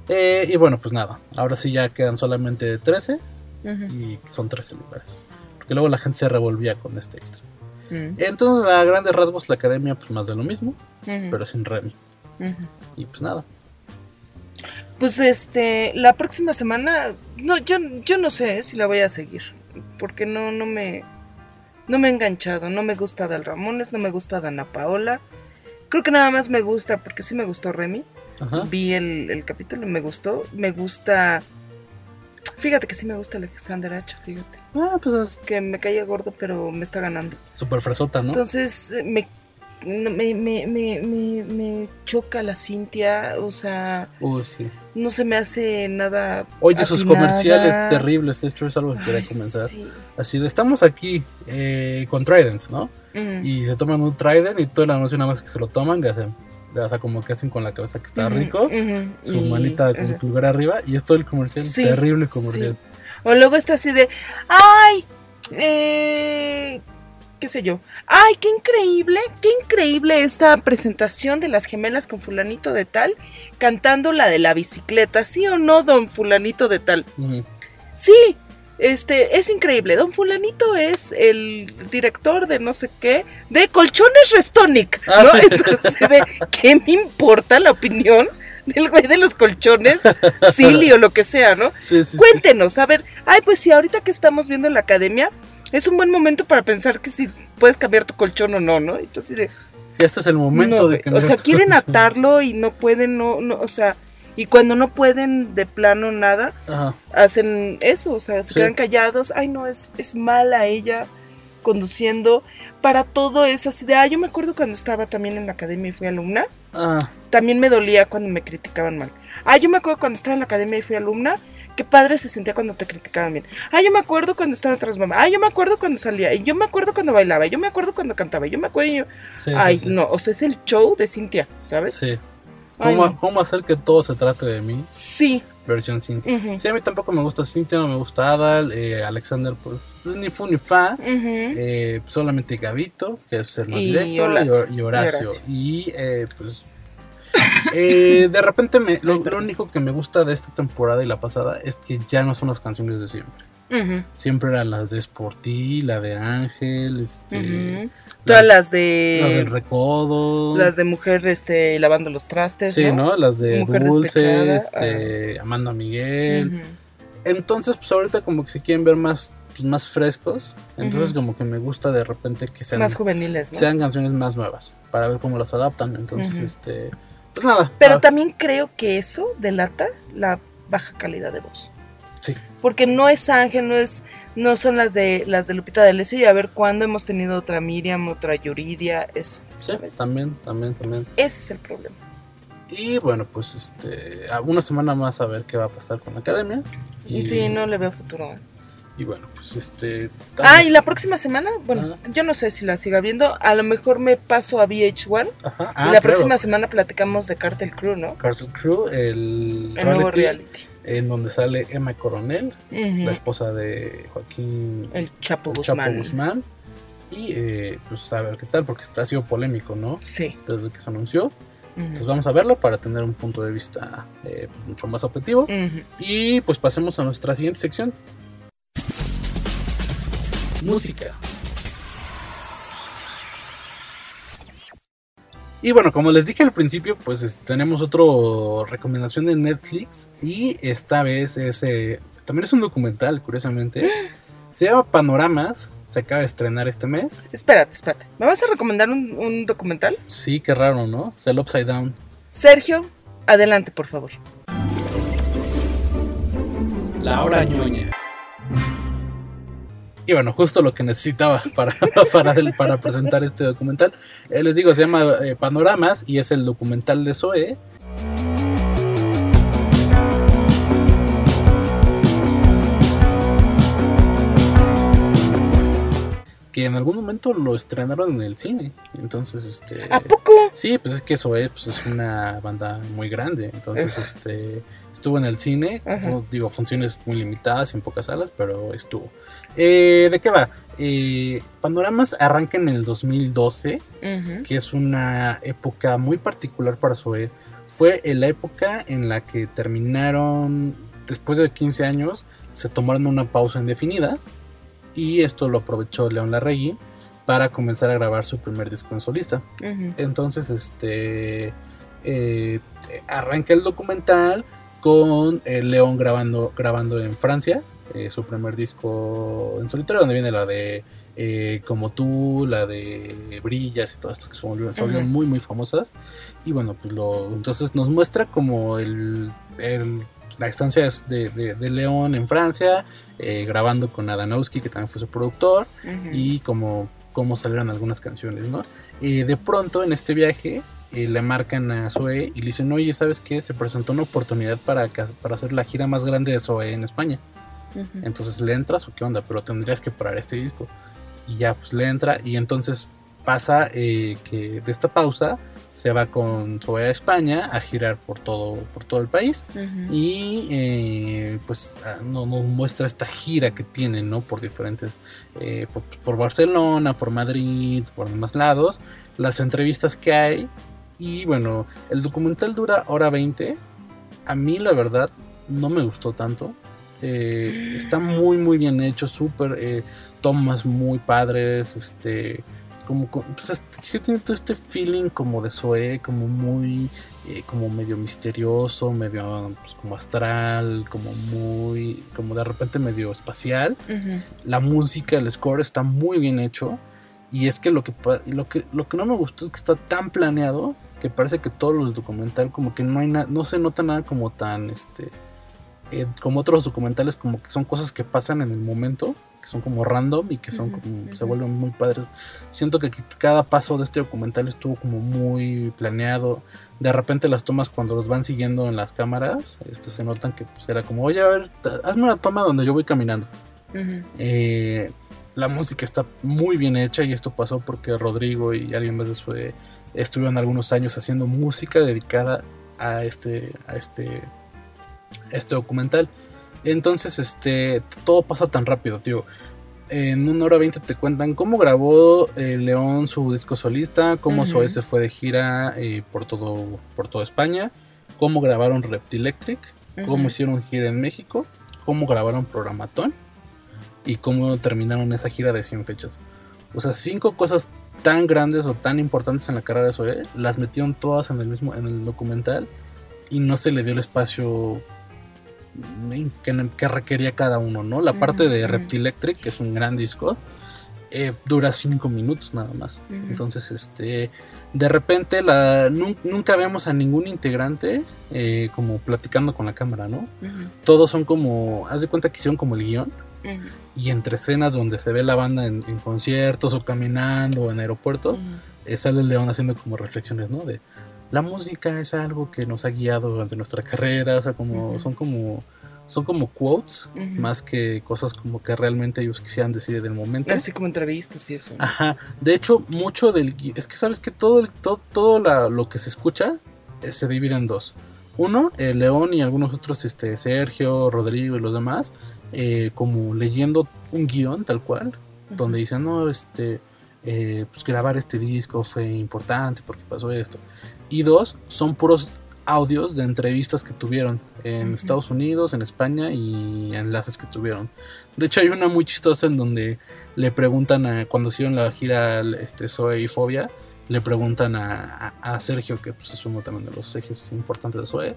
B: Eh, y bueno, pues nada, ahora sí ya quedan solamente 13
A: Ujú.
B: y son 13 lugares. Porque luego la gente se revolvía con este extra.
A: Ujú.
B: Entonces, a grandes rasgos, la academia, pues más de lo mismo, pero sin Remy. Y pues nada.
A: Pues este, la próxima semana, no, yo, yo no sé si la voy a seguir, porque no, no me, no me he enganchado, no me gusta Dal Ramones, no me gusta Dana Paola, creo que nada más me gusta, porque sí me gustó Remy,
B: Ajá.
A: vi el, el capítulo me gustó, me gusta, fíjate que sí me gusta Alexander H, fíjate,
B: Ah, pues es
A: que me caía gordo, pero me está ganando.
B: súper fresota, ¿no?
A: Entonces eh, me, me, me, me, me, me choca la Cintia, o sea,
B: Uy, sí.
A: No se me hace nada.
B: Oye, sus comerciales terribles, esto es algo que quería
A: Ay,
B: comenzar.
A: sí.
B: Así de, estamos aquí eh, con Tridents, ¿no?
A: Ujú.
B: Y se toman un Trident y todo el anuncio nada más que se lo toman, le hacen, o sea, como que hacen con la cabeza que está rico, su
A: y-
B: manita con
A: ajá.
B: pulgar arriba y es todo el comercial,
A: Sí,
B: terrible comercial.
A: O luego está así de, ay, eh, qué sé yo, ay, qué increíble, qué increíble esta presentación de las gemelas con fulanito de tal, cantando la de la bicicleta, ¿sí o no, don fulanito de tal? Sí, este, es increíble. Don Fulanito es el director de no sé qué, de Colchones Restonic,
B: Ah,
A: ¿no?
B: sí.
A: Entonces, *laughs* de, ¿qué me importa la opinión del güey de los colchones, *laughs* Silly o lo que sea, ¿no?
B: Sí, sí, sí.
A: Cuéntenos, a ver, ay, pues sí, ahorita que estamos viendo la academia, es un buen momento para pensar que si puedes cambiar tu colchón o no, ¿no? Entonces, de,
B: Que Este es el momento
A: no,
B: de que
A: o sea, quieren atarlo y no pueden, no, no, o sea, y cuando no pueden de plano nada,
B: Ajá.
A: hacen eso, o sea, se
B: Sí.
A: quedan callados, ay no, es, es mala ella conduciendo, para todo es así de, ah, yo me acuerdo cuando estaba también en la academia y fui alumna,
B: Ah,
A: también me dolía cuando me criticaban mal. Ah, yo me acuerdo cuando estaba en la academia y fui alumna, qué padre se sentía cuando te criticaban bien. Ah, yo me acuerdo cuando estaba tras mamá. Ah, yo me acuerdo cuando salía. Y yo me acuerdo cuando bailaba. Yo me acuerdo cuando cantaba. Yo me acuerdo. y yo-
B: sí,
A: Ay,
B: sí.
A: no, o sea, es el show de Cintia, ¿sabes?
B: Sí.
A: Ay,
B: ¿Cómo,
A: no.
B: ¿Cómo hacer que todo se trate de mí?
A: Sí.
B: Versión Cintia.
A: Ujú,
B: Sí, a mí tampoco me gusta Cintia, no me gusta Adal, eh, Alexander, pues ni fu ni fa. eh, solamente Gavito, que es el más
A: Y
B: directo, y
A: Horacio.
B: Hor- y Horacio.
A: Y Horacio.
B: Y eh, pues. *laughs* eh, de repente, me, lo, único que me gusta de esta temporada y la pasada es que ya no son las canciones de siempre. Siempre eran las de Sporty, la de Ángel, este,
A: Todas las
B: las del
A: de.
B: Recodo.
A: Las de mujer este, lavando los trastes.
B: Sí, ¿no? Las de
A: Mujer
B: Dulce, este, Amanda Miguel. Entonces, pues ahorita como que se quieren ver más, pues, más frescos. Entonces, como que me gusta de repente que sean,
A: Más juveniles, ¿no?
B: sean canciones más nuevas para ver cómo las adaptan. Entonces, este, pues nada.
A: Pero también creo que eso delata la baja calidad de voz.
B: Sí.
A: Porque no es Ángel, no es, no son las de las de Lupita D'Alessio y a ver cuándo hemos tenido otra Miriam, otra Yuridia, eso,
B: sí,
A: ¿sabes?
B: también, también, también.
A: Ese es el problema.
B: Y bueno, pues este, una semana más a ver qué va a pasar con la academia. Y,
A: Sí, no le veo futuro.
B: Y bueno, pues este.
A: Ah, y la próxima semana, bueno,
B: Ajá.
A: yo no sé si la siga viendo, a lo mejor me paso a VH1
B: Ajá,
A: y
B: ah,
A: la
B: claro,
A: próxima semana platicamos de Cartel Crew, ¿no?
B: Castle Crew, el,
A: El nuevo reality.
B: En donde sale Emma Coronel, la esposa de Joaquín
A: El Chapo
B: el
A: Guzmán.
B: Chapo Guzmán. Y eh, pues a ver qué tal, porque está, ha sido polémico, ¿no?
A: Sí.
B: Desde que se anunció. Entonces vamos a verlo para tener un punto de vista eh, pues, mucho más objetivo. Y pues pasemos a nuestra siguiente sección. Música. Y bueno, como les dije al principio, pues este, tenemos otra recomendación de Netflix. Y esta vez es. eh, también es un documental, curiosamente. Se llama Panoramas. Se acaba de estrenar este mes.
A: Espérate, espérate. ¿Me vas a recomendar un, un documental?
B: Sí, qué raro, ¿no? Es el Upside Down.
A: Sergio, adelante, por favor.
B: La hora ñoña. Y bueno, justo lo que necesitaba *laughs* para, para, el- para presentar este documental. Eh, les digo, se llama eh, Panoramas y es el documental de Zoe. Que en algún momento lo estrenaron en el cine. Entonces, este.
A: ¿A poco?
B: Sí, pues es que Zoé pues es una banda muy grande, entonces este estuvo en el cine, no, digo funciones muy limitadas y en pocas salas, pero estuvo. Eh, ¿De qué va? Eh, Panoramas arranca en el 2012,
A: Ujú.
B: que es una época muy particular para Zoé. Fue en la época en la que terminaron, después de 15 años, se tomaron una pausa indefinida y esto lo aprovechó León Larregui para comenzar a grabar su primer disco en solista. Entonces, este eh, arranca el documental con eh, León grabando, grabando en Francia, eh, su primer disco en solitario, donde viene la de eh, Como tú, la de Brillas y todas estas que se volvieron, muy, muy famosas. Y bueno, pues lo, entonces nos muestra como el, el- la estancia de, de- de León en Francia, eh, grabando con Adanowski, que también fue su productor y como cómo salieron algunas canciones, ¿no? Y de pronto en este viaje eh, le marcan a Zoe y le dicen, oye, ¿sabes qué? Se presentó una oportunidad para, para hacer la gira más grande de Zoe en España. Entonces le entras o qué onda, pero tendrías que parar este disco. Y ya, pues le entra y entonces pasa eh, que de esta pausa se va con Zoe a España a girar por todo, por todo el país. Y eh, pues ah, no- nos muestra esta gira que tienen, ¿no? Por diferentes, eh, por, por Barcelona, por Madrid, por demás lados, las entrevistas que hay. Y bueno, el documental dura hora 20. A mí la verdad no me gustó tanto. Eh, está muy muy bien hecho, súper eh, tomas muy padres, este como pues, este- sí tiene todo este feeling como de Zoe, como muy eh, como medio misterioso, medio pues, como astral, como muy como de repente medio espacial. La música, el score está muy bien hecho y es que lo que lo que lo que no me gustó es que está tan planeado que parece que todo el documental como que no hay nada, no se nota nada como tan este eh, como otros documentales, como que son cosas que pasan en el momento, que son como random y que son como, se
A: ujú.
B: vuelven muy padres. Siento que cada paso de este documental estuvo como muy planeado. De repente las tomas cuando los van siguiendo en las cámaras, este, se notan que pues, era como, oye, a ver, hazme una toma donde yo voy caminando.
A: Ujú.
B: Eh, la música está muy bien hecha y esto pasó porque Rodrigo y alguien más de su estuvieron algunos años haciendo música dedicada a este a este este documental. Entonces, este todo pasa tan rápido, tío. En una hora veinte te cuentan cómo grabó eh, León su disco solista, cómo
A: Ujú.
B: Zoé se fue de gira eh, por todo por toda España, cómo grabaron Reptilectric, cómo
A: Ujú.
B: hicieron gira en México, cómo grabaron Programatón y cómo terminaron esa gira de 100 fechas. O sea, cinco cosas tan grandes o tan importantes en la carrera de Zoé, las metieron todas en el mismo en el documental y no se le dio el espacio que, que requería cada uno, ¿no? La parte de
A: ujú.
B: Reptilectric, que es un gran disco, eh, dura cinco minutos nada más. Entonces, este, de repente la, nun- nunca vemos a ningún integrante eh, como platicando con la cámara, ¿no? Todos son como, haz de cuenta que hicieron como el
A: guion
B: y entre escenas donde se ve la banda en, en conciertos o caminando o en aeropuertos, eh, sale León haciendo como reflexiones, ¿no? De la música es algo que nos ha guiado durante nuestra carrera, o sea, como son como son como quotes más que cosas como que realmente ellos quisieran decir del momento.
A: Así como entrevistas y eso.
B: Ajá, de hecho, mucho del es que sabes que todo el- todo, todo la- lo que se escucha eh, se divide en dos. Uno, eh, León y algunos otros, este, Sergio, Rodrigo y los demás, eh, como leyendo un guion tal cual, donde dicen, no, este, eh, pues grabar este disco fue importante porque pasó esto. Y dos, son puros audios de entrevistas que tuvieron en. Estados Unidos, en España y enlaces que tuvieron. De hecho, hay una muy chistosa en donde le preguntan a, cuando hicieron la gira este, Zoe y Fobia, le preguntan a, a- a Sergio, que pues, es uno también de los ejes importantes de Zoe,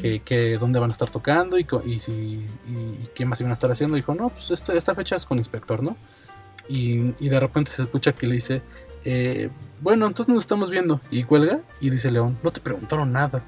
B: que, que dónde van a estar tocando y, co- y, si, y, y qué más iban a estar haciendo. Dijo, no, pues esta, esta fecha es con Inspector, ¿no? Y, y de repente se escucha que le dice, eh, bueno, entonces nos estamos viendo. Y cuelga y dice León, no te preguntaron nada.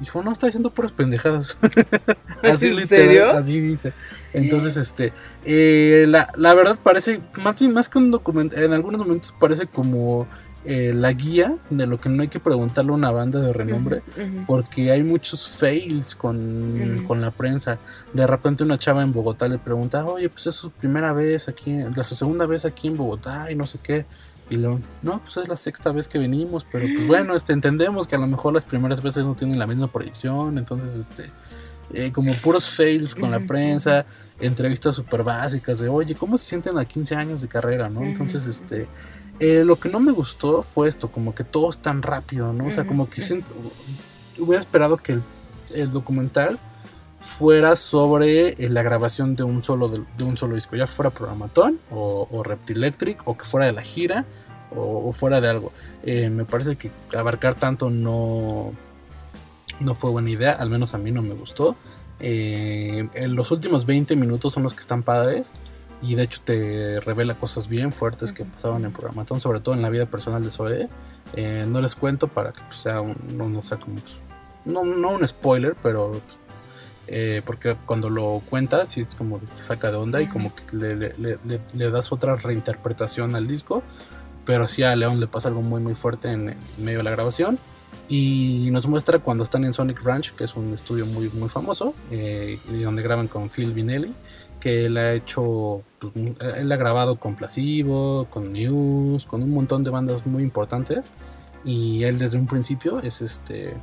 B: Dijo, no, está diciendo puras pendejadas. *laughs* así
A: ¿En
B: literal,
A: serio?
B: Así dice. Entonces, este, eh, la, la verdad parece, más, más que un documento, en algunos momentos parece como eh, la guía de lo que no hay que preguntarle a una banda de renombre porque hay muchos fails con, con la prensa. De repente una chava en Bogotá le pregunta, oye, pues es su primera vez aquí, la su segunda vez aquí en Bogotá y no sé qué. Y León, no, pues es la sexta vez que venimos, pero pues bueno, este, entendemos que a lo mejor las primeras veces no tienen la misma proyección, entonces este... eh, como puros fails con la prensa, entrevistas súper básicas de, oye, ¿cómo se sienten a 15 años de carrera, no? Entonces, este, eh, lo que no me gustó fue esto, como que todo es tan rápido, ¿no? O sea, como que siento, hubiera esperado que el, el documental fuera sobre eh, la grabación de un solo de, de un solo disco, ya fuera Programatón o, o Reptilectric o que fuera de la gira o, o fuera de algo. Eh, me parece que abarcar tanto no no fue buena idea, al menos a mí no me gustó. Eh, en los últimos 20 minutos son los que están padres y de hecho te revela cosas bien fuertes que pasaban en Programatón, sobre todo en la vida personal de Zoe. Eh, no les cuento para que pues, sea un, no, no sea como pues, no, no un spoiler, pero pues, eh, porque cuando lo cuentas sí es como te saca de onda y como que le, le- le- le- das otra reinterpretación al disco, pero sí a León le pasa algo muy muy fuerte en, en medio de la grabación. Y nos muestra cuando están en Sonic Ranch, que es un estudio muy muy famoso eh, donde graban con Phil Vinelli, que él ha hecho, pues, él ha grabado con Placebo, con Muse, con un montón de bandas muy importantes. Y él desde un principio es este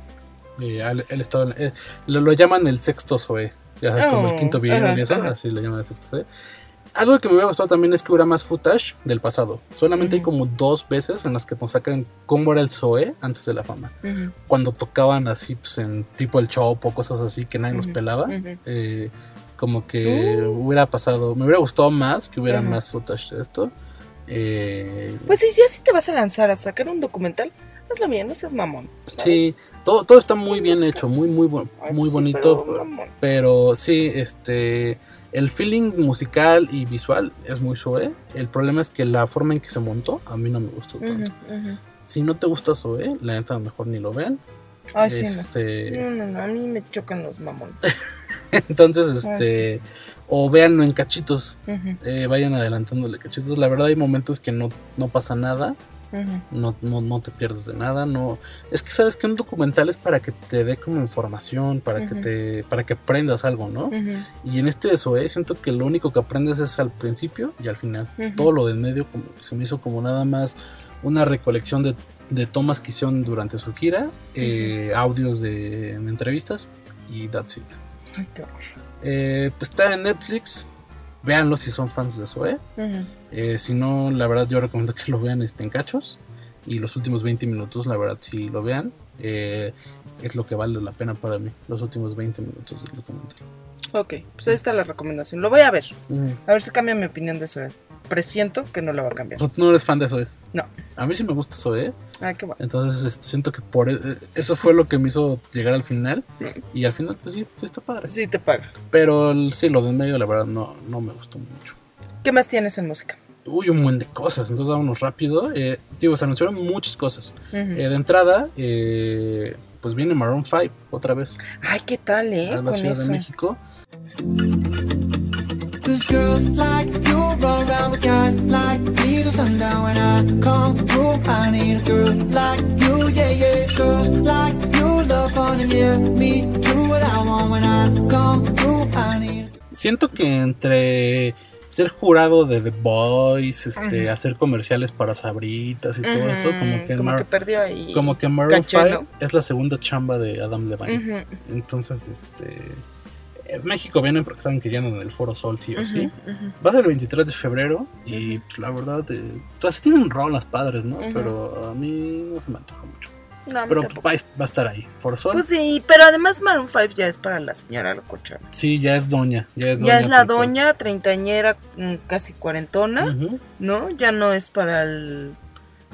B: eh, él, él estaba- eh, lo, lo llaman el sexto Zoe ya sabes como el
A: Oh,
B: quinto video
A: ajá,
B: y eso
A: ajá.
B: así lo llaman el sexto Zoe algo que me hubiera gustado también es que hubiera más footage del pasado solamente hay
A: Ujú.
B: como dos veces en las que nos sacan cómo era el Zoe antes de la fama
A: Ujú.
B: cuando tocaban así pues, en tipo el Chop o cosas así que nadie nos
A: Ujú,
B: pelaba
A: ujú.
B: eh, como que hubiera pasado me hubiera gustado más que hubiera más footage de esto eh,
A: Pues si ya si te vas a lanzar a sacar un documental, hazlo bien, no seas mamón. ¿sabes?
B: Sí, todo, todo está muy bien hecho, muy, muy, muy
A: pues sí,
B: bonito.
A: pero
B: sí, este. El feeling musical y visual es muy Zoe. El problema es que la forma en que se montó a mí no me gustó tanto. Si no te gusta Zoe, la neta mejor ni lo vean.
A: Ay, sí, no.
B: este,
A: No, no, no, a mí me chocan los mamones. *laughs*
B: Entonces, este, o véanlo en cachitos,
A: Ujú,
B: eh, vayan adelantándole cachitos. La verdad hay momentos que no, no pasa nada, no, no, no te pierdes de nada, no. Es que sabes que un documental es para que te dé como información, para que te, para que aprendas algo, ¿no? Y en este de Zoé siento que lo único que aprendes es al principio y al final. Todo lo de en medio como, se me hizo como nada más una recolección de, de tomas que hicieron durante su gira, eh, audios de, entrevistas y that's it.
A: Ay, qué horror.
B: Eh, pues está en Netflix. Véanlo si son fans de Zoé.
A: Ujú.
B: Eh, si no, la verdad yo recomiendo que lo vean este, en cachos. Y los últimos 20 minutos, la verdad, si lo vean, eh, es lo que vale la pena para mí. Los últimos 20 minutos del documental.
A: Ok, pues ahí está la recomendación. Lo voy a ver.
B: Mm.
A: A ver si cambia mi opinión de eso. Presiento que no la va a cambiar.
B: Tú no eres fan de Zoé.
A: No.
B: A mí sí me gusta Zoé.
A: Ay, qué bueno.
B: Entonces este, siento que por e- eso fue lo que me hizo llegar al final.
A: Mm.
B: Y al final, pues sí, sí está padre.
A: Sí, te paga.
B: Pero sí, lo de en medio, la verdad, no, no me gustó mucho.
A: ¿Qué más tienes en música?
B: Uy, un buen de cosas. Entonces vámonos rápido. Eh, digo, se anunciaron muchas cosas. Eh, de entrada, eh, pues viene Maroon 5 otra vez
A: Ay, ¿qué tal, eh?
B: a la
A: Con
B: Ciudad
A: eso.
B: de México. Siento que entre ser jurado de The Voice, este, hacer comerciales para sabritas y todo eso, como que,
A: como
B: Mar-
A: que perdió ahí.
B: como que Maroon
A: Caché,
B: 5
A: ¿no?
B: es la segunda chamba de Adam Levine. Entonces, este. en México vienen porque están queriendo en el Foro Sol, sí o sí. Va a ser el 23 de febrero y pues, la verdad, eh, o sea, sí tienen rolas padres, ¿no? Pero a mí no se me antoja mucho.
A: No,
B: Pero va, a- va a estar ahí. Sol.
A: Pues sí, pero además Maroon 5 ya es para la señora locochona.
B: sí, ya es doña. Ya es, doña
A: Ya es la doña, treintañera, mm, casi cuarentona, ¿no? Ya no es para el,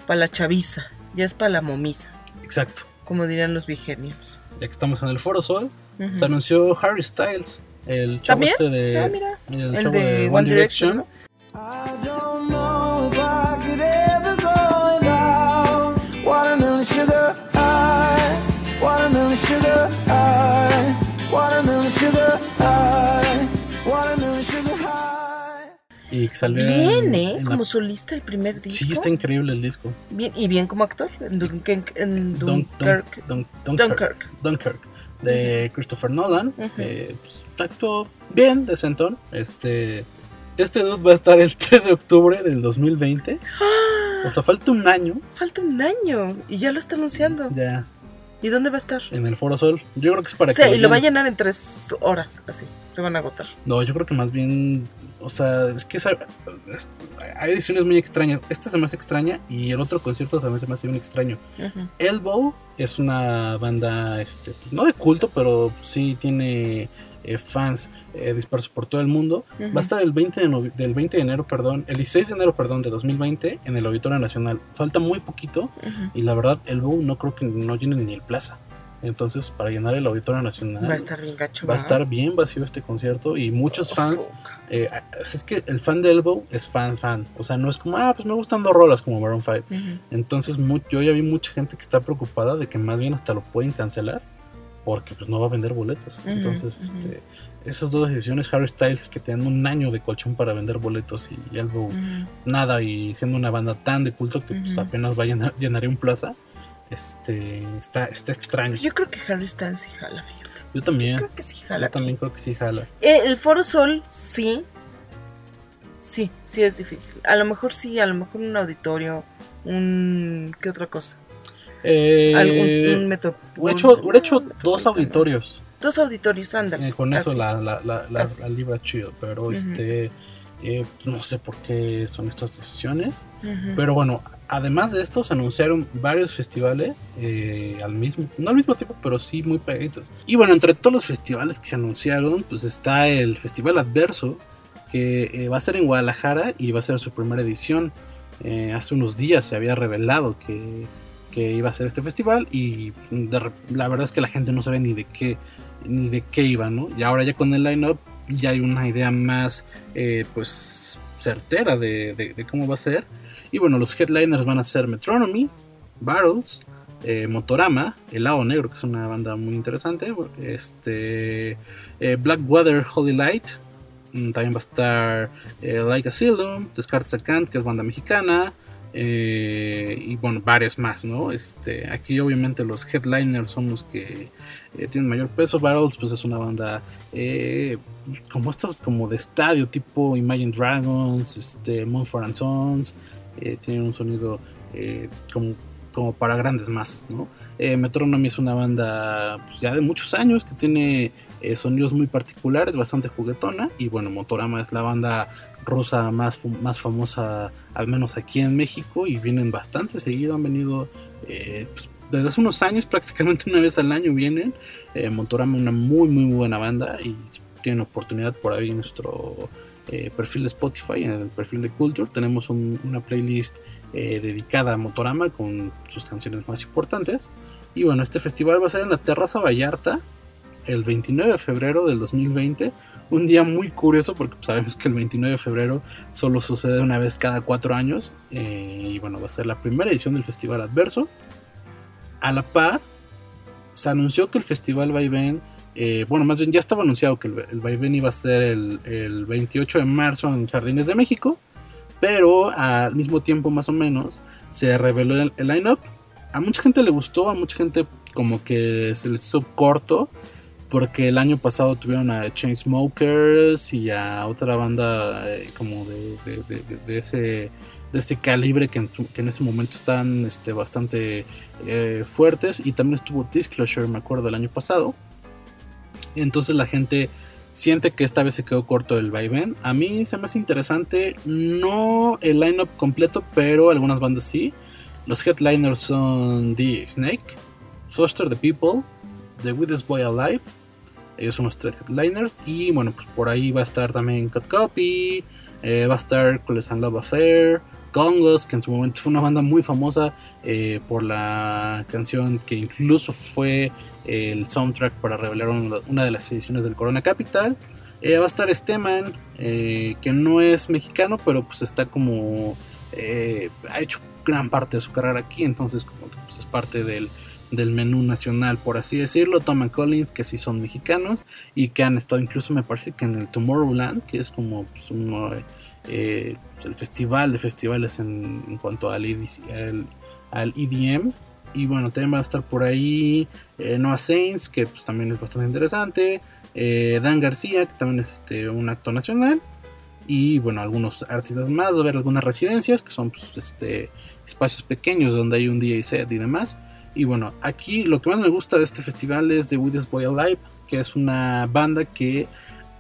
A: para la chaviza, ya es para la momisa,
B: Exacto.
A: como dirían los vigenios.
B: Ya que estamos en el Foro Sol,
A: Ujú.
B: se anunció Harry Styles, el chavo
A: ¿También?
B: este de,
A: Ah, mira,
B: el
A: de One Direction, ¿no?
B: Que salió
A: Bien,
B: en-
A: ¿eh?
B: en la-
A: Como solista el primer disco.
B: Sí, está increíble el disco.
A: Bien, y bien como actor en, Dunkirk. Dunkirk.
B: Dun- Dun- Dunkirk.
A: Dunkirk.
B: De Christopher Nolan. Eh, pues, actuó bien, decentón. Este, este dude va a estar el *laughs* 3 de octubre del 2020. O sea, falta un año
A: Falta un año y ya lo está anunciando.
B: ya
A: ¿Y dónde va a estar?
B: en el Foro Sol. Yo creo que es para
A: O sea,
B: que.
A: y lo va a llenar en tres horas, así. Se van a agotar.
B: No, yo creo que más bien. O sea, es que esa- es- hay ediciones muy extrañas. Esta se me hace extraña y el otro concierto también se me hace bien extraño.
A: Ujú.
B: Elbow es una banda, este, pues, no de culto, pero sí tiene eh, fans eh, dispersos por todo el mundo.
A: Ujú.
B: Va a estar el 20 de, del 20 de enero, perdón, el 16 de enero, perdón, de 2020 en el Auditorio Nacional. Falta muy poquito y la verdad, Elbow no creo que no llene ni el plaza. Entonces, para llenar el Auditorio Nacional,
A: Va a estar bien gacho.
B: va a
A: ¿verdad?
B: estar bien vacío este concierto y muchos
A: Oh,
B: fans eh, es que el fan de Elbow es fan fan, o sea, no es como, ah, pues me gustan dos rolas como Maroon 5.
A: Ujú.
B: Entonces mu- yo ya vi mucha gente que está preocupada de que más bien hasta lo pueden cancelar porque pues no va a vender boletos. Entonces, este, esas dos decisiones, Harry Styles que tienen un año de colchón para vender boletos y
A: Ujú.
B: nada y siendo una banda tan de culto que pues, apenas va a llenar, llenaría un plaza, este, está, está extraño. Yo,
A: Yo creo que Harry Styles sí jala, fíjate.
B: también,
A: Creo que sí jala.
B: yo también creo que sí jala.
A: Eh, el Foro Sol, sí. Sí, sí es difícil. A lo mejor sí, a lo mejor un auditorio, un... ¿Qué otra cosa?
B: Eh,
A: Algún un metro...
B: hubiera hecho, dos auditorios.
A: Dos auditorios, ándale.
B: Eh, con eso
A: así.
B: la, la, la, la, libra chido, pero este eh, no sé por qué son estas decisiones. Pero bueno, además de esto se anunciaron varios festivales eh, al mismo, no al mismo tiempo, pero sí muy pegaditos. Y bueno, entre todos los festivales que se anunciaron, pues está el Festival Adverso, que eh, va a ser en Guadalajara y va a ser su primera edición. Hace unos días se había revelado que, que iba a ser este festival y la verdad es que la gente no sabe ni de qué ni de qué iba, ¿no? Y ahora ya con el line-up ya hay una idea más, eh, pues, certera de, cómo va a ser. Y bueno, los headliners van a ser Metronomy, Battles, eh, Motorama, El Lado Negro, que es una banda muy interesante, este, eh, Blackwater Holy Light, mm, también va a estar Like Asylum, Descartes a Kant, que es banda mexicana, eh, y bueno, varios más, ¿no? Este, aquí obviamente los headliners son los que eh, tienen mayor peso. Battles, pues es una banda eh, como estas, como de estadio, tipo Imagine Dragons, este, Moonford and Sons. eh, tienen un sonido eh, como, como para grandes masas, ¿no? Metronomy es una banda pues, ya de muchos años que tiene sonidos muy particulares, bastante juguetona. Y bueno, Motorama es la banda rusa más, más famosa, al menos aquí en México, y vienen bastante seguido. Han venido eh, pues, desde hace unos años, *laughs* prácticamente una vez al año vienen. Eh, Motorama, una muy, muy buena banda, y tienen oportunidad por ahí en nuestro eh, perfil de Spotify, en el perfil de Culture, tenemos un- una playlist eh, dedicada a Motorama con sus canciones más importantes. Y bueno, este festival va a ser en la Terraza Vallarta el 29 de febrero del 2020. Un día muy curioso porque pues, sabemos que el 29 de febrero solo sucede una vez cada cuatro años. eh, y bueno, va a ser la primera edición del Festival Adverso. A la par, se anunció que el Festival Vaivén, eh, bueno, más bien ya estaba anunciado que el, el iba a ser el, el 28 de marzo en Jardines de México. Pero al mismo tiempo, más o menos, se reveló el, el line-up. A mucha gente le gustó, a mucha gente como que se les hizo corto porque el año pasado tuvieron a Chainsmokers y a otra banda eh, como de, de- de- de- ese de ese calibre que en, que en ese momento están este, bastante eh, fuertes. Y también estuvo Disclosure me acuerdo el año pasado. Entonces la gente siente que esta vez se quedó corto el vaivén. A mí se me hace interesante no el lineup completo pero algunas bandas sí. Los headliners son The Snake Foster the People The Weirdest Boy Alive ellos son los tres headliners. Y bueno, pues por ahí va a estar también Cut Copy. eh, va a estar Coles and Love Affair. Congos, que en su momento fue una banda muy famosa eh, por la canción que incluso fue el soundtrack para revelar una, de las ediciones del Corona Capital. Eh, va a estar Steman, que no es mexicano, pero pues está como. ha hecho gran parte de su carrera aquí, entonces, como que pues, es parte del, del menú nacional, por así decirlo. Tom and Collins, que sí son mexicanos y que han estado incluso, me parece que en el Tomorrowland, que es como pues, eh, el festival de festivales en, cuanto al, EDC EDM. Y bueno, también va a estar por ahí eh, Noah Saints, que pues también es bastante interesante. eh, Dan García, que también es este, un acto nacional. Y bueno, algunos artistas más. Va a haber algunas residencias, que son pues, este, espacios pequeños donde hay un DJ set y demás. Y bueno, aquí lo que más me gusta de este festival es The Weirdest Boy Alive, que es una banda que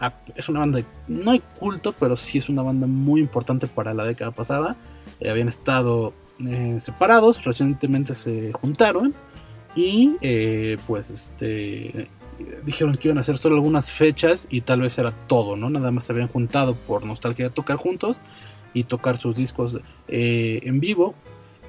B: ah, es una banda no hay culto, pero sí es una banda muy importante para la década pasada. Eh, habían estado eh, separados, recientemente se juntaron y eh, pues este dijeron que iban a hacer solo algunas fechas y tal vez era todo, ¿no? Nada más se habían juntado por nostalgia de tocar juntos y tocar sus discos en vivo.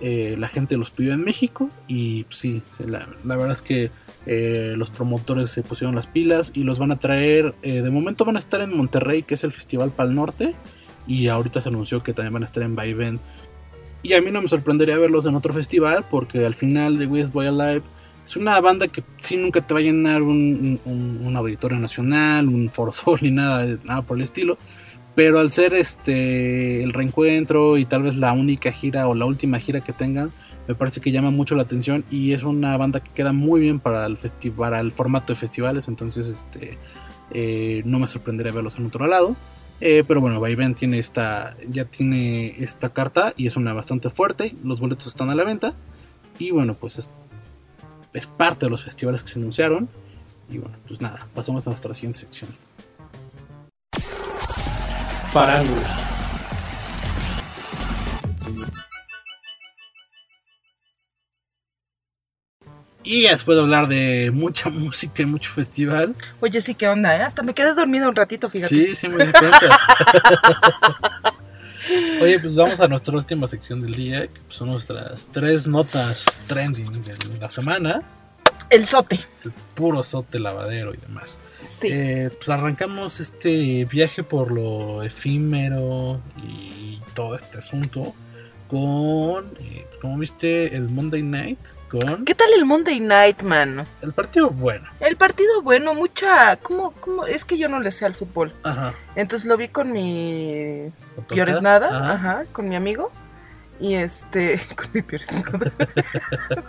B: Eh, la gente los pidió en México y sí, la, verdad es que eh, los promotores se pusieron las pilas y los van a traer, eh, de momento van a estar en Monterrey, que es el Festival Pal Norte, y ahorita se anunció que también van a estar en Vaivén. Y a mí no me sorprendería verlos en otro festival, porque al final de West Boy Alive es una banda que sí nunca te va a llenar un, auditorio nacional, un Sol ni nada, nada por el estilo. Pero al ser este el reencuentro y tal vez la única gira o la última gira que tengan, me parece que llama mucho la atención y es una banda que queda muy bien para el formato de festivales, entonces este eh, no me sorprendería verlos en otro lado. Eh, pero bueno, Vaivén tiene esta, ya tiene esta carta y es una bastante fuerte. Los boletos están a la venta. Y bueno, pues es, es parte de los festivales que se anunciaron. Y bueno, pues nada, pasamos a nuestra siguiente sección.
E: Farándula.
B: Y después de hablar de mucha *laughs* música y mucho festival,
A: Oye, sí, ¿qué onda? eh? Hasta me quedé dormida un ratito, fíjate.
B: sí, sí me di cuenta. *laughs* Oye, pues vamos a nuestra última sección del día, que son nuestras tres notas trending de la semana.
A: El sote.
B: El puro sote lavadero y demás.
A: Sí.
B: Eh, pues arrancamos este viaje por lo efímero y todo este asunto con, eh, ¿cómo viste el Monday Night? Con
A: ¿Qué tal el Monday Night, mano?
B: el partido bueno.
A: El partido bueno, mucha... ¿Cómo, cómo? Es que yo no le sé al fútbol.
B: Ajá.
A: Entonces lo vi con mi...
B: ¿Con
A: Piores nada,
B: Ajá.
A: ajá, con mi amigo. Y este, *laughs* con mi Piores nada. *laughs*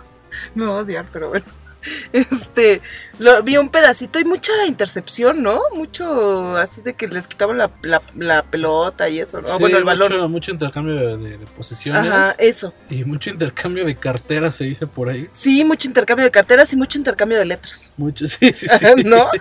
A: Me va a odiar, pero bueno. *laughs* Este, lo, vi un pedacito y mucha intercepción, ¿no? Mucho así de que les quitaban la, la, la pelota y eso, ¿no?
B: Sí,
A: bueno, el balón.
B: Mucho, mucho intercambio de, de- posiciones
A: Ajá, eso.
B: y mucho intercambio de carteras se dice por ahí.
A: Sí, mucho intercambio de carteras y mucho intercambio de letras.
B: Mucho, sí, sí, sí. *laughs*
A: ¿No? *laughs*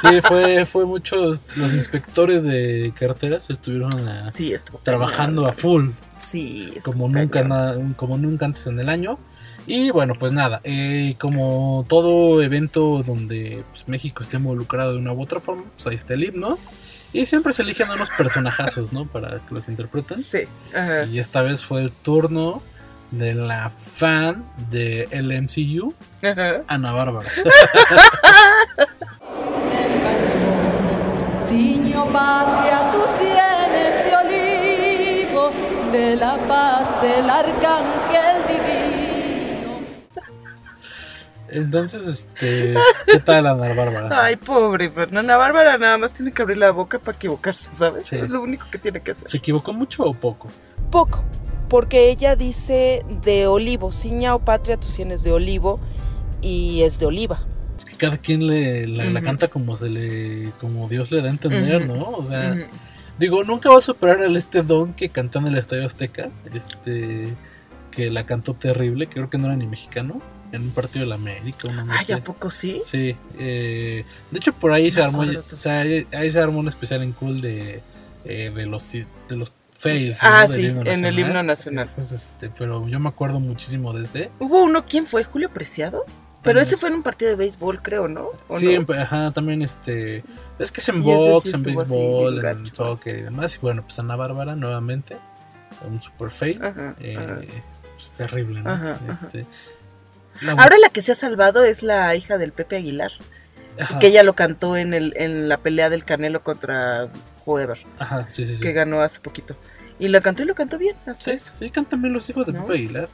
B: Sí, fue, fue muchos, los inspectores de carteras estuvieron
A: Sí, estuvo
B: trabajando a full,
A: Sí,
B: como nunca, nada, como nunca antes en el año. Y bueno, pues nada, eh, como todo evento donde pues, México esté involucrado de una u otra forma, pues ahí está el himno. Y siempre se eligen unos personajazos, ¿no? Para que los interpreten.
A: Sí, ajá.
B: Y esta vez fue el turno de la fan de LMCU,
A: ajá.
B: Ana Bárbara. *laughs*
G: Ciño patria, tus sienes de olivo, de la paz del arcángel
B: Entonces, este, pues, ¿qué tal Ana Bárbara?
A: Ay, pobre Fernanda Bárbara, nada más tiene que abrir la boca para equivocarse, ¿sabes?
B: Sí.
A: Es lo único que tiene que hacer.
B: ¿Se equivocó mucho o poco?
A: Poco, porque ella dice de olivo, ciña o patria, tú tienes de olivo y es de oliva.
B: Es que cada quien le, la, la canta como se le, como Dios le da a entender. ¿no? O sea, digo, nunca va a superar al este don que cantó en el Estadio Azteca, este, que la cantó terrible, que creo que no era ni mexicano, en un partido de la América, no
A: Ay,
B: sé.
A: ¿a poco sí?
B: Sí, eh, de hecho por ahí se armó, o sea, ahí, ahí se armó un especial en cool de, eh, de los de los face,
A: Ah,
B: ¿no?
A: Sí, en el himno nacional.
B: Entonces, este, pero yo me acuerdo muchísimo de ese.
A: Hubo uno, ¿quién fue? ¿Julio Preciado? Pero
B: También.
A: ese fue en un partido de béisbol, creo, ¿no? ¿O
B: Sí,
A: no?
B: ajá, también este, es que es en box,
A: sí
B: en béisbol, en soccer y demás. Y bueno, pues Ana Bárbara nuevamente, un super fail,
A: Ajá,
B: eh,
A: ajá.
B: pues, terrible, ¿no?
A: Ajá.
B: Este, la-
A: Ahora la que se ha salvado es la hija del Pepe Aguilar,
B: ajá,
A: que ella lo cantó en, el, en la pelea del Canelo contra Whoever,
B: ajá, sí, sí, sí.
A: que ganó hace poquito. Y la cantó y lo cantó bien, hasta
B: Sí,
A: eso.
B: sí, cantan bien los hijos de
A: ¿No?
B: Pepe Aguilar.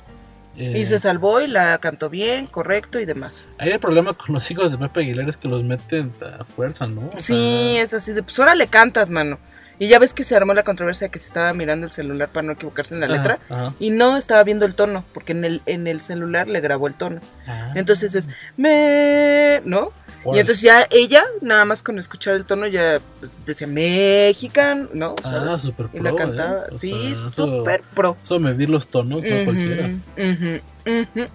B: Eh,
A: Y se salvó y la cantó bien, correcto y demás.
B: Ahí el problema con los hijos de Pepe Aguilar es que los meten a fuerza, ¿no? O
A: Sí,
B: sea,
A: es así de, pues ahora le cantas, mano. Y ya ves que se armó la controversia de que se estaba mirando el celular para no equivocarse en la
B: ajá,
A: letra.
B: ajá.
A: Y no estaba viendo el tono, porque en el, en el celular le grabó el tono.
B: Ah,
A: Entonces es, me, ¿no? Y entonces ya ella, nada más con escuchar el tono, ya pues, decía Mexican, ¿no? ¿Sabes?
B: Ah, súper
A: y
B: pro,
A: la cantaba.
B: ¿eh? O
A: sí,
B: sea, eso-
A: súper pro.
B: Eso medir los tonos, no cualquiera.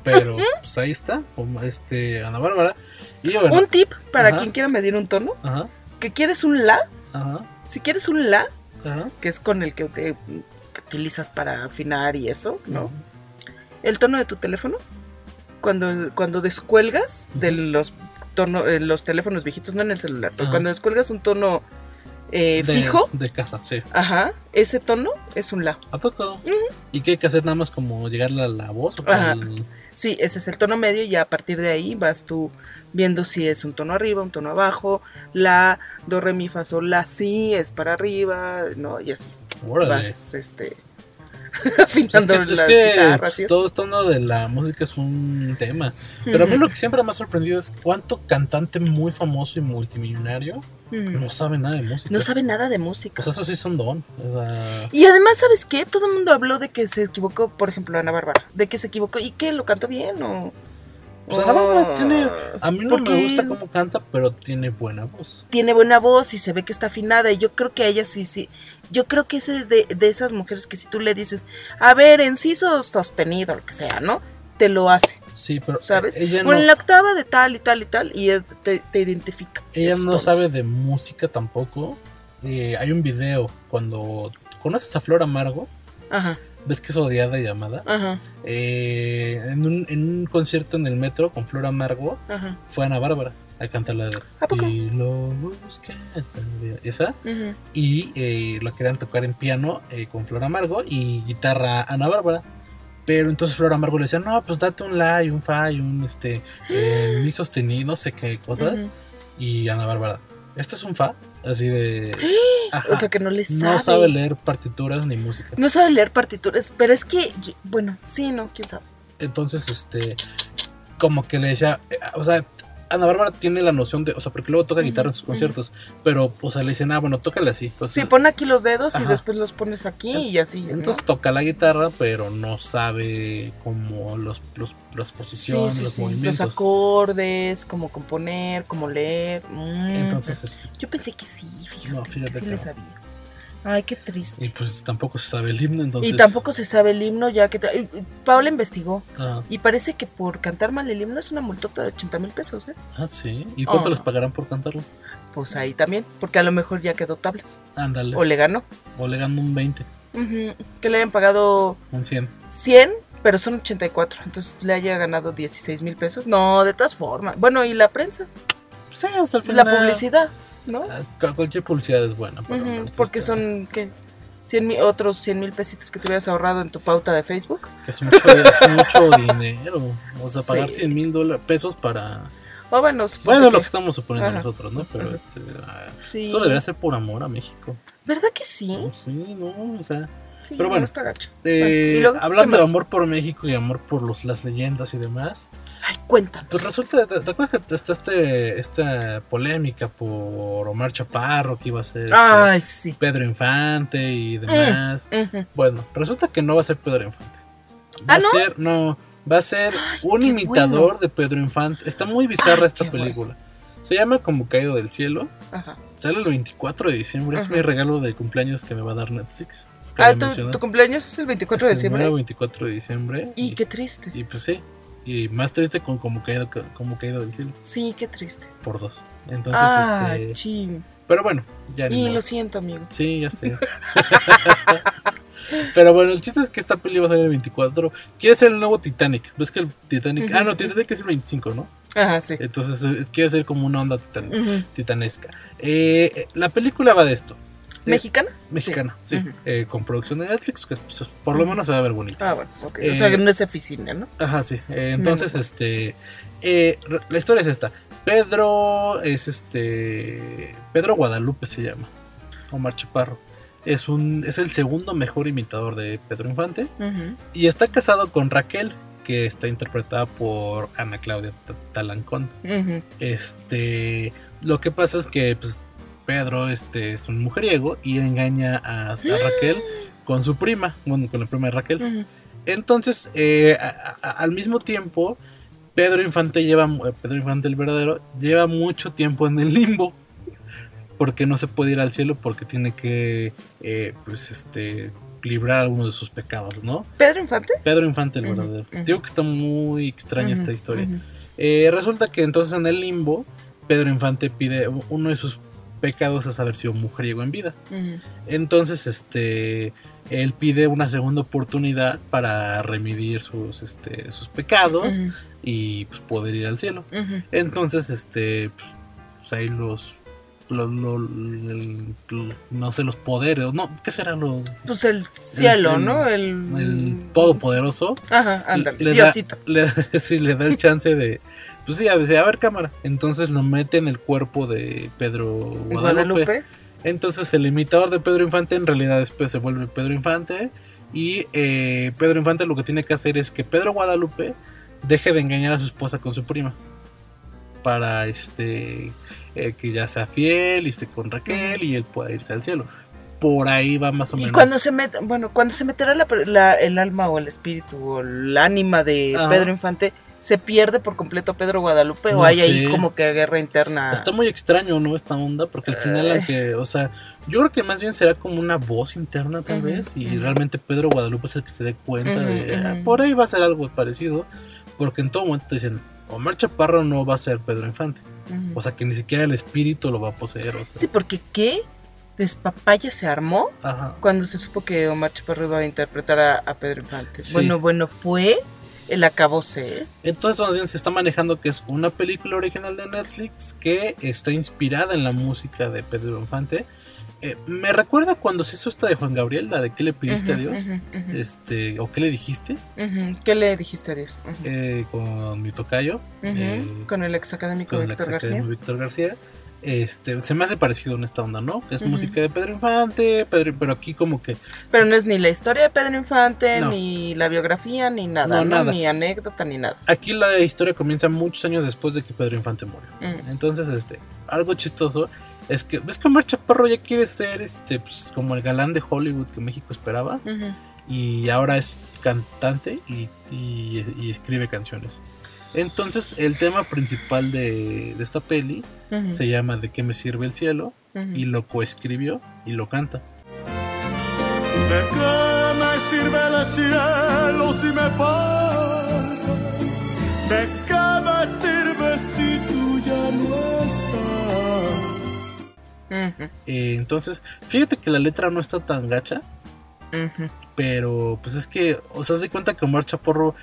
B: Pero pues ahí está, este Ana Bárbara. Y bueno,
A: Un tip para
B: Ajá.
A: quien quiera medir un tono,
B: ajá,
A: que quieres un la,
B: ajá,
A: si quieres un la, que es con el que, te- que utilizas para afinar y eso, ¿no? El tono de tu teléfono, cuando, cuando descuelgas de los tono, eh, los teléfonos viejitos, no en el celular, pero cuando descuelgas un tono eh,
B: De-
A: fijo,
B: De casa, sí.
A: ajá, ese tono es un la.
B: ¿A poco? ¿Y qué hay que hacer nada más como llegarle a la voz? O
A: Ajá.
B: al-
A: Sí, ese es el tono medio y a partir de ahí vas tú viendo si es un tono arriba, un tono abajo, la, do, re, mi, fa, sol, la, si es para arriba, ¿no? Y así
B: Órale.
A: vas, este, *laughs*
B: Pues es que, es
A: las
B: que,
A: guitarras
B: pues, todo esto de la música es un tema. Pero a mí lo que siempre me ha sorprendido es cuánto cantante muy famoso y multimillonario no sabe nada de música.
A: No sabe nada de música.
B: Pues eso sí son don. O sea,
A: Y además, ¿sabes qué? Todo el mundo habló de que se equivocó, por ejemplo, Ana Bárbara, de que se equivocó y que lo cantó bien o...
B: pues Ana Bárbara
A: o-
B: tiene. A mí no
A: porque
B: me gusta cómo canta, pero tiene buena voz.
A: Tiene buena voz y se ve que está afinada y yo creo que a ella sí, sí. Yo creo que ese es de, de esas mujeres que si tú le dices, a ver, enciso sostenido, lo que sea, ¿no? Te lo hace,
B: Sí, pero
A: ¿sabes?
B: ella
A: o
B: no,
A: en la octava de tal y tal y tal y te, te identifica.
B: ella no
A: tonos.
B: sabe de música tampoco. Eh, hay un video cuando. ¿Conoces a Flor Amargo?
A: Ajá,
B: ¿Ves que es odiada y amada?
A: ajá,
B: Eh, en, un, en un concierto en el metro con Flor Amargo
A: ajá.
B: fue Ana Bárbara a cantar la de. Y lo todavía", esa y eh, lo querían tocar en piano eh, con Flor Amargo y guitarra Ana Bárbara pero entonces Flor Amargo le decía no pues date un la y un fa y un este eh, mi sostenido no sé qué cosas y Ana Bárbara esto es un fa así de *gasps*
A: o sea, que no le sabe.
B: No sabe leer partituras ni música.
A: No sabe leer partituras, pero es que, bueno, sí, no, quién sabe.
B: Entonces, este, como que le decía, eh, o sea, Ana Bárbara tiene la noción de, o sea, porque luego toca guitarra en sus conciertos, pero, o sea, le dicen, ah, bueno, tócale así. O sea,
A: Sí, pon aquí los dedos y después los pones aquí y así. ¿no?
B: Entonces toca la guitarra, pero no sabe como los, los, las
A: sí,
B: posiciones,
A: sí,
B: los
A: sí.
B: movimientos.
A: Los acordes, cómo componer, cómo leer. mm.
B: Entonces, este,
A: Yo pensé que sí, fíjate,
B: No, fíjate
A: que sí
B: que
A: le
B: no.
A: sabía. Ay, qué triste.
B: y pues tampoco se sabe el himno, entonces.
A: Y tampoco se sabe el himno, ya que... y Paula investigó.
B: Ah,
A: Y parece que por cantar mal el himno es una multota de 80 mil pesos, ¿eh?
B: ah, sí. ¿Y cuánto
A: Oh.
B: les pagarán por cantarlo?
A: Pues ahí también, porque a lo mejor ya quedó tablas.
B: Ándale.
A: O le ganó.
B: O le gano un 20,
A: Ujú, Que le hayan pagado
B: un 100.
A: 100, pero son 84. Entonces le haya ganado 16 mil pesos. No, de todas formas. Bueno, y la prensa,
B: Sí, sea, al final.
A: la publicidad, ¿no?
B: ah, cu- Cualquier publicidad es buena. para
A: Ujú,
B: artista.
A: porque son, ¿qué? 100 mil, otros 100 mil pesitos que te hubieras ahorrado en tu pauta de Facebook.
B: Que es mucho, es *laughs* mucho dinero. O sea, pagar
A: Sí.
B: 100 mil pesos para.
A: Bueno,
B: Bueno, lo
A: que-
B: que estamos suponiendo
A: Ajá.
B: nosotros, ¿no? Pero este. ah,
A: Sí.
B: Eso debería ser por amor a México.
A: ¿Verdad que sí?
B: No, sí, no, o sea.
A: Sí,
B: pero
A: no
B: bueno,
A: está gacho.
B: eh,
A: Bueno, ¿y luego?
B: hablando
A: ¿Qué
B: de amor por México y amor por los, las leyendas y demás,
A: Ay, cuéntanos.
B: pues resulta, ¿te, te acuerdas que está este, esta polémica por Omar Chaparro que iba a ser este,
A: Ay, sí.
B: Pedro Infante y demás?
A: Ujú.
B: Bueno, resulta que no va a ser Pedro Infante. Va
A: ¿Ah,
B: a
A: no?
B: ser, no, va a ser un imitador
A: bueno.
B: de Pedro Infante. Está muy bizarra
A: Ay,
B: esta
A: bueno.
B: película. Se llama Como Caído del Cielo.
A: Ajá.
B: Sale el 24 de diciembre. Es mi regalo de cumpleaños que me va a dar Netflix.
A: Ah, ¿tu, cumpleaños es el 24 de
B: Sí, el
A: diciembre.
B: 24 de diciembre.
A: Y qué triste.
B: y pues sí. Y más triste con como caído, como caído del cielo.
A: Sí, qué triste.
B: Por dos. Entonces,
A: Ah,
B: este.
A: chin.
B: Pero bueno, ya
A: Y lo siento, amigo.
B: Sí, ya sé. *laughs* pero bueno, el chiste es que esta peli va a salir el 24. Quiere ser el nuevo Titanic. ¿Ves que el Titanic. Ah, no, Titanic es el 25, ¿no?
A: Ajá, sí.
B: Entonces es, quiere ser como una onda titan- titanesca. Eh, la película va de esto. Eh,
A: ¿Mexicana?
B: Mexicana, sí. Eh, con producción de Netflix, que pues, por lo menos se va a ver bonita.
A: Ah, bueno, ok.
B: Eh,
A: o sea, que no es oficina, ¿no?
B: Ajá, sí. Eh, entonces,
A: Menos
B: este. eh, la historia es esta. Pedro es este. Pedro Guadalupe se llama. Omar Chaparro. Es un. Es el segundo mejor imitador de Pedro Infante. Y está casado con Raquel, que está interpretada por Ana Claudia Ta- Talancón. Este. Lo que pasa es que, pues. Pedro este, es un mujeriego y engaña a, a Raquel con su prima, bueno, con la prima de Raquel. Entonces, eh, a- a- al mismo tiempo, Pedro Infante lleva, eh, Pedro Infante el verdadero, lleva mucho tiempo en el limbo. Porque no se puede ir al cielo porque tiene que, eh, pues, este, librar algunos de sus pecados, ¿no?
A: ¿Pedro Infante?
B: Pedro Infante el verdadero. Digo que está muy extraña esta historia. Eh, resulta que entonces en el limbo, Pedro Infante pide, uno de sus pecados es haber sido mujeriego en vida. Entonces, este, él pide una segunda oportunidad para remidir sus, este, sus pecados y pues poder ir al cielo. Entonces, este, pues, pues, ahí los, lo- lo- el- lo- no sé, los poderes, no, ¿qué será lo,
A: Pues el cielo,
B: el-
A: ¿no? El,
B: el todopoderoso?
A: Ajá, ándale.
B: le da,
A: Diosito. *laughs*
B: le, sí, le da el chance de, pues sí, a ver cámara. Entonces lo mete en el cuerpo de Pedro Guadalupe.
A: Guadalupe.
B: Entonces el imitador de Pedro Infante en realidad después se vuelve Pedro Infante y eh, Pedro Infante lo que tiene que hacer es que Pedro Guadalupe deje de engañar a su esposa con su prima para este eh, que ya sea fiel y esté con Raquel y él pueda irse al cielo. Por ahí va más o
A: Y
B: menos.
A: cuando se met, bueno, cuando se meterá la, la- el alma o el espíritu o el ánima de
B: Ajá.
A: Pedro Infante, ¿se pierde por completo Pedro Guadalupe
B: No
A: o hay ahí como que guerra interna?
B: Está muy extraño, ¿no? Esta onda, porque al final, aunque, o sea, yo creo que más bien será como una voz interna, tal vez, y realmente Pedro Guadalupe es el que se dé cuenta de. "Ah, por ahí va a ser algo parecido, porque en todo momento te dicen, Omar Chaparro no va a ser Pedro Infante. O sea, que ni siquiera el espíritu lo va a poseer, o sea.
A: Sí, porque qué despapaya se armó
B: Ajá.
A: cuando se supo que Omar Chaparro iba a interpretar a, a Pedro Infante.
B: Sí.
A: Bueno, bueno, fue el acabose. ¿eh?
B: Entonces, más bien se está manejando que es una película original de Netflix que está inspirada en la música de Pedro Infante. Eh, me recuerda cuando se hizo esta de Juan Gabriel, la de ¿Qué le pediste
A: Ujú,
B: a Dios? Este, o ¿qué le dijiste?
A: ¿Qué le dijiste a Dios?
B: Eh, con mi tocayo, eh,
A: con el ex académico
B: con el ex académico
A: García.
B: Víctor García. Este, se me hace parecido en esta onda, ¿no? Que es música de Pedro Infante, Pedro, pero aquí como que
A: Pero no es ni la historia de Pedro Infante,
B: No.
A: ni la biografía, ni nada,
B: No,
A: ¿no?
B: nada.
A: Ni anécdota, ni nada.
B: aquí la historia comienza muchos años después de que Pedro Infante murió.
A: Mm.
B: Entonces, este, algo chistoso es que ves que Omar Chaparro ya quiere ser este pues, como el galán de Hollywood que México esperaba y ahora es cantante y, y- y escribe canciones. Entonces, el tema principal de, de esta peli se llama ¿De qué me sirve el cielo? Y lo coescribió y lo canta.
E: ¿De qué me sirve el cielo si me falta? ¿De qué me sirve si tú ya no estás?
B: Eh, entonces, fíjate que la letra no está tan gacha, pero pues es que, o sea, haz de cuenta que Omar Chaporro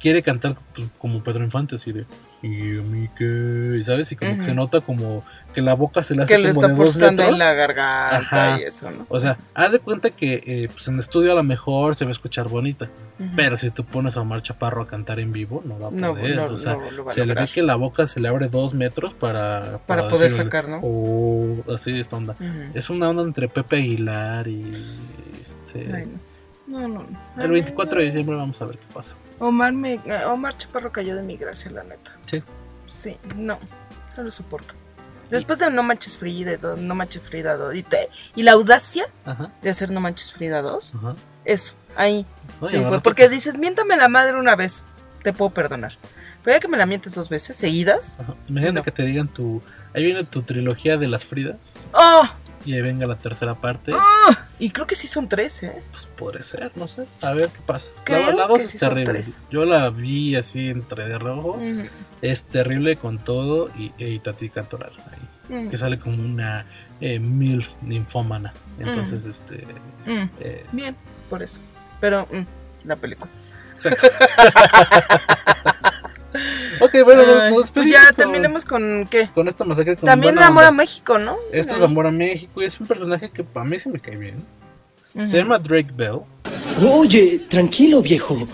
B: quiere cantar pues, como Pedro Infante, así de. Y a mí qué", ¿sabes? Y como que se nota como que la boca se le hace
A: Que lo
B: como
A: está
B: de
A: forzando en la garganta
B: Ajá.
A: y eso, ¿no?
B: O sea, haz de cuenta que eh, pues en estudio a lo mejor se va a escuchar bonita,
A: Ujú.
B: pero si tú pones a Omar Chaparro a cantar en vivo, no va a
A: No,
B: poder.
A: no,
B: o sea,
A: no
B: se le ve que la boca se le abre dos metros para,
A: Para poder sacar, ¿no?
B: "Oh", así esta onda.
A: Ujú.
B: Es una onda entre Pepe Aguilar y este.
A: Ay, no. No.
B: El 24 de diciembre vamos a ver qué pasa.
A: Omar, me, Omar Chaparro cayó de mi gracia, la neta.
B: Sí.
A: Sí, no, no lo soporto. Después de No Manches Frida, No Manches Frida 2, y, te- y la audacia
B: Ajá.
A: de hacer No Manches Frida 2,
B: Ajá.
A: eso, ahí. Sí, fue porque dices, miéntame la madre una vez, te puedo perdonar. Pero ya que me la mientes dos veces seguidas,
B: Ajá. Imagínate
A: No.
B: que te digan tu. Ahí viene tu trilogía de las Fridas.
A: ¡oh!
B: Y ahí venga la tercera parte.
A: ¡ah! Y creo que sí son tres, ¿eh?
B: Pues podría ser, no sé. A ver qué pasa.
A: Creo
B: la, la es
A: son
B: terrible.
A: tres.
B: Yo la vi así entre de rojo. Es terrible con todo. Y, y Tati Cantoral. Ahí, que sale como una eh, MILF ninfómana. Entonces, este. eh,
A: Bien, por eso. Pero, mm, la película.
B: exacto. *laughs* *laughs* ok, bueno, nos, nos
A: pues
B: despedimos
A: ya
B: con-
A: terminemos con qué.
B: con esta masacre. Con
A: También Amor a. México, ¿no?
B: Esto es. Amor a México y es un personaje que a mí sí me cae bien. Se llama Drake Bell
F: Oye, tranquilo, viejo.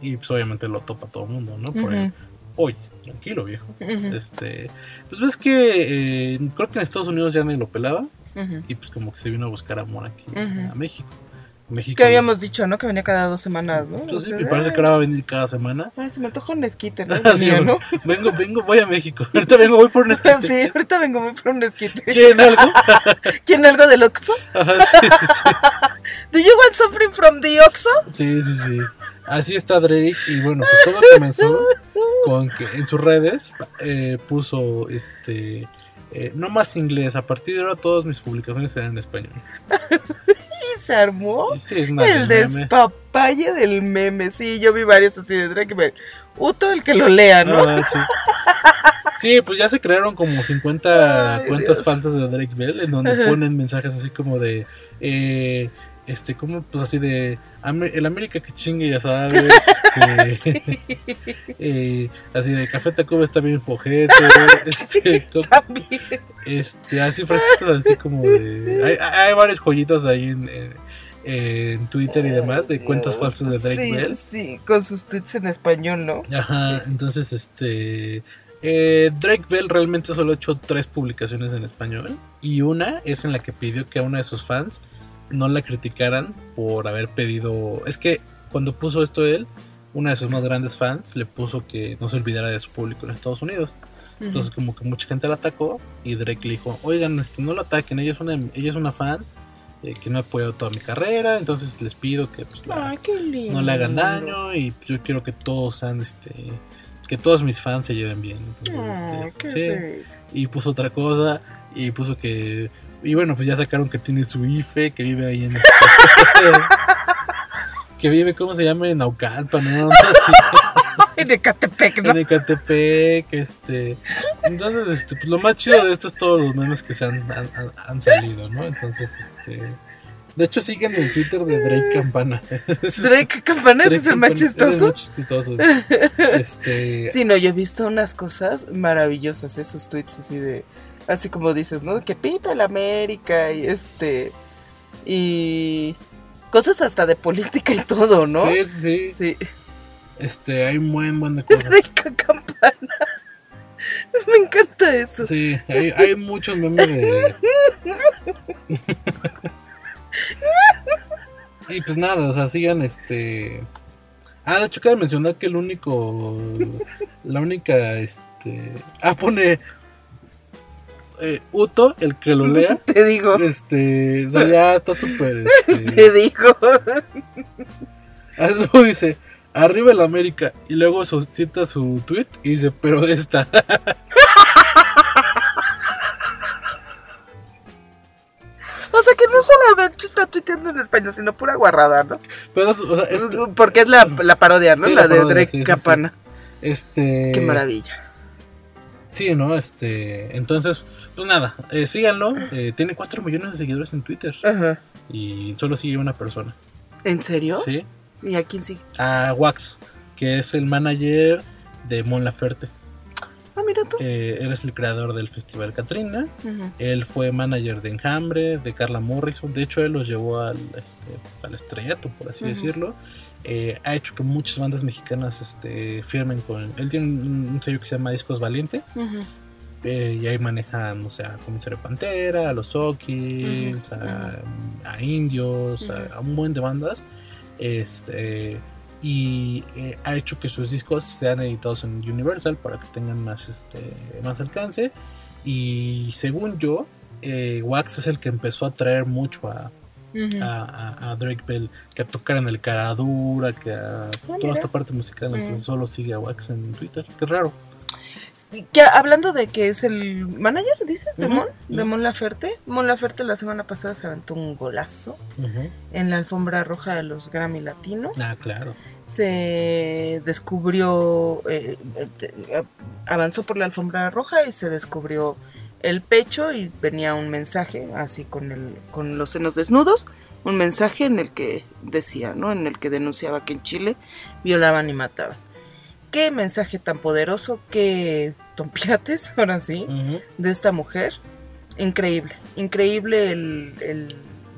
B: y pues obviamente lo topa todo el mundo, ¿no? Por el, oye, tranquilo viejo. Este, pues ves que eh, creo que en Estados Unidos ya ni lo pelaba y pues como que se vino a buscar amor aquí a México. México.
A: Que habíamos dicho, ¿no? Que venía cada dos semanas, ¿no?
B: Sí,
A: O sea,
B: me parece que ahora va a venir cada semana.
A: ay, se me antoja un esquite, ¿no? *laughs*
B: Ah, sí,
A: Venía, ¿no? *laughs*
B: Vengo, vengo, voy a México. *laughs* Ahorita vengo, voy por un esquite.
A: Sí, ahorita vengo muy por un esquite.
B: ¿Quieren algo?
A: ¿Quieren algo del Oxxo?
B: Ajá, sí, sí,
A: ¿Do you want something from the Oxxo?
B: sí, sí, sí. Así está Drake y bueno, pues todo comenzó con que en sus redes eh, puso este eh, no más inglés, a partir de ahora todas mis publicaciones serán en español.
A: Se armó
B: sí,
A: el
B: meme.
A: despapalle del meme. Sí, yo vi varios así de Drake. pero Uto el que lo lea, ¿no?
B: Ah, sí. Sí, pues ya se crearon como 50
A: Ay,
B: cuentas
A: Dios.
B: falsas de Drake Bell en donde
A: Ajá.
B: ponen mensajes así como de eh, este como pues así de "Ame- el América que chingue ya sabes este, *laughs* eh, así de Café Tacuba está bien pojete *laughs* este, este así frasecitos así como de hay, hay varias joyitas ahí en, en- en Twitter y demás de cuentas falsas de Drake
A: sí,
B: Bell
A: Sí, con sus tweets en español, ¿no?
B: Ajá,
A: Sí.
B: entonces este eh, Drake Bell realmente solo ha hecho tres publicaciones en español y una es en la que pidió que a una de sus fans no la criticaran por haber pedido, es que cuando puso esto él, una de sus más grandes fans le puso que no se olvidara de su público en Estados Unidos. Entonces como que mucha gente la atacó y Drake le dijo, oigan, este, no la ataquen, ella es una, ella es una fan eh, que me ha apoyado toda mi carrera, entonces les pido que pues, la,
A: Ay,
B: no le hagan daño y pues, yo quiero que todos sean este que todos mis fans se lleven bien entonces
A: Ay,
B: este, sí. y puso otra cosa y puso que y bueno pues ya sacaron que tiene su IFE que vive ahí en *laughs* que vive cómo se llama en Naucalpan no así, *laughs*
A: En Ecatepec, ¿no?
B: en Ecatepec este entonces este pues lo más chido de esto es todos los memes que se han, han, salido no entonces este de hecho siguen el Twitter de Drake Campana *laughs*
A: Drake Campana ese es el más chistoso.
B: es muy chistoso. Este,
A: Sí, no, yo he visto unas cosas maravillosas, esos tweets así de, así como dices, ¿no? Que pipa la América y este, y cosas hasta de política y todo, ¿no?
B: sí, sí, sí. Este, hay un buen, buen de *laughs* cosas.
A: Drake Campana. *laughs* Me encanta eso.
B: Sí, hay, hay muchos memes de. *laughs* y pues nada, o sea, sigan este. Ah, de hecho, cabe mencionar que el único. La única, este. Ah, pone. Eh, Uto, el que lo lea. *laughs*
A: Te digo,
B: Este. O sea, ya está súper. *laughs*
A: te
B: Este,
A: digo.
B: ah, luego dice. Arriba el América. Y luego su- cita su tweet y dice, pero esta. *laughs*
A: O sea que no solamente está tuiteando en español, sino pura guarrada, ¿no?
B: Pero, o sea, este-
A: Porque es la, la parodia, ¿no?
B: Sí,
A: la,
B: la
A: de Drake
B: sí, sí, sí.
A: Capana.
B: este.
A: Qué maravilla.
B: Sí, ¿no? Este, entonces, pues nada, eh, síganlo. eh, tiene 4 millones de seguidores en Twitter
A: Ajá.
B: y solo sigue una persona.
A: ¿En serio?
B: Sí.
A: ¿Y a quién sigue?
B: A Wax, que es el manager de Mon Laferte.
A: Ah, mira tú.
B: Eh, él es el creador del Festival Katrina.
A: Ujú.
B: Él fue manager de Enjambre, de Carla Morrison. De hecho, él los llevó al, este, al estrellato, por así decirlo. Eh, ha hecho que muchas bandas mexicanas este, firmen con. Él tiene un, un sello que se llama Discos Valiente.
A: Ujú.
B: Eh, y ahí manejan, o sea, a Comisario Pantera, a los Okis, a, a Indios, a- un buen de bandas. Este, y eh, ha hecho que sus discos sean editados en Universal para que tengan más, este, más alcance. Y según yo, eh, Wax es el que empezó a traer mucho a, a- a Drake Bell, que a tocar en el Caradura, que a toda
A: Ah, mira.
B: esta parte musical. Entonces solo sigue a Wax en Twitter, que es raro.
A: Que hablando de que es el manager, dices, de
B: Ujú,
A: Mon, de. Mon Laferte. Mon Laferte la semana pasada se aventó un golazo en la alfombra roja de los Grammy Latino.
B: Ah, claro.
A: Se descubrió, eh, eh, avanzó por la alfombra roja y se descubrió el pecho y venía un mensaje así con, el, con los senos desnudos. Un mensaje en el que decía, ¿no? En el que denunciaba que en Chile violaban y mataban. Qué mensaje tan poderoso, qué tompiates, *laughs* ahora sí, de esta mujer. Increíble, increíble el, el-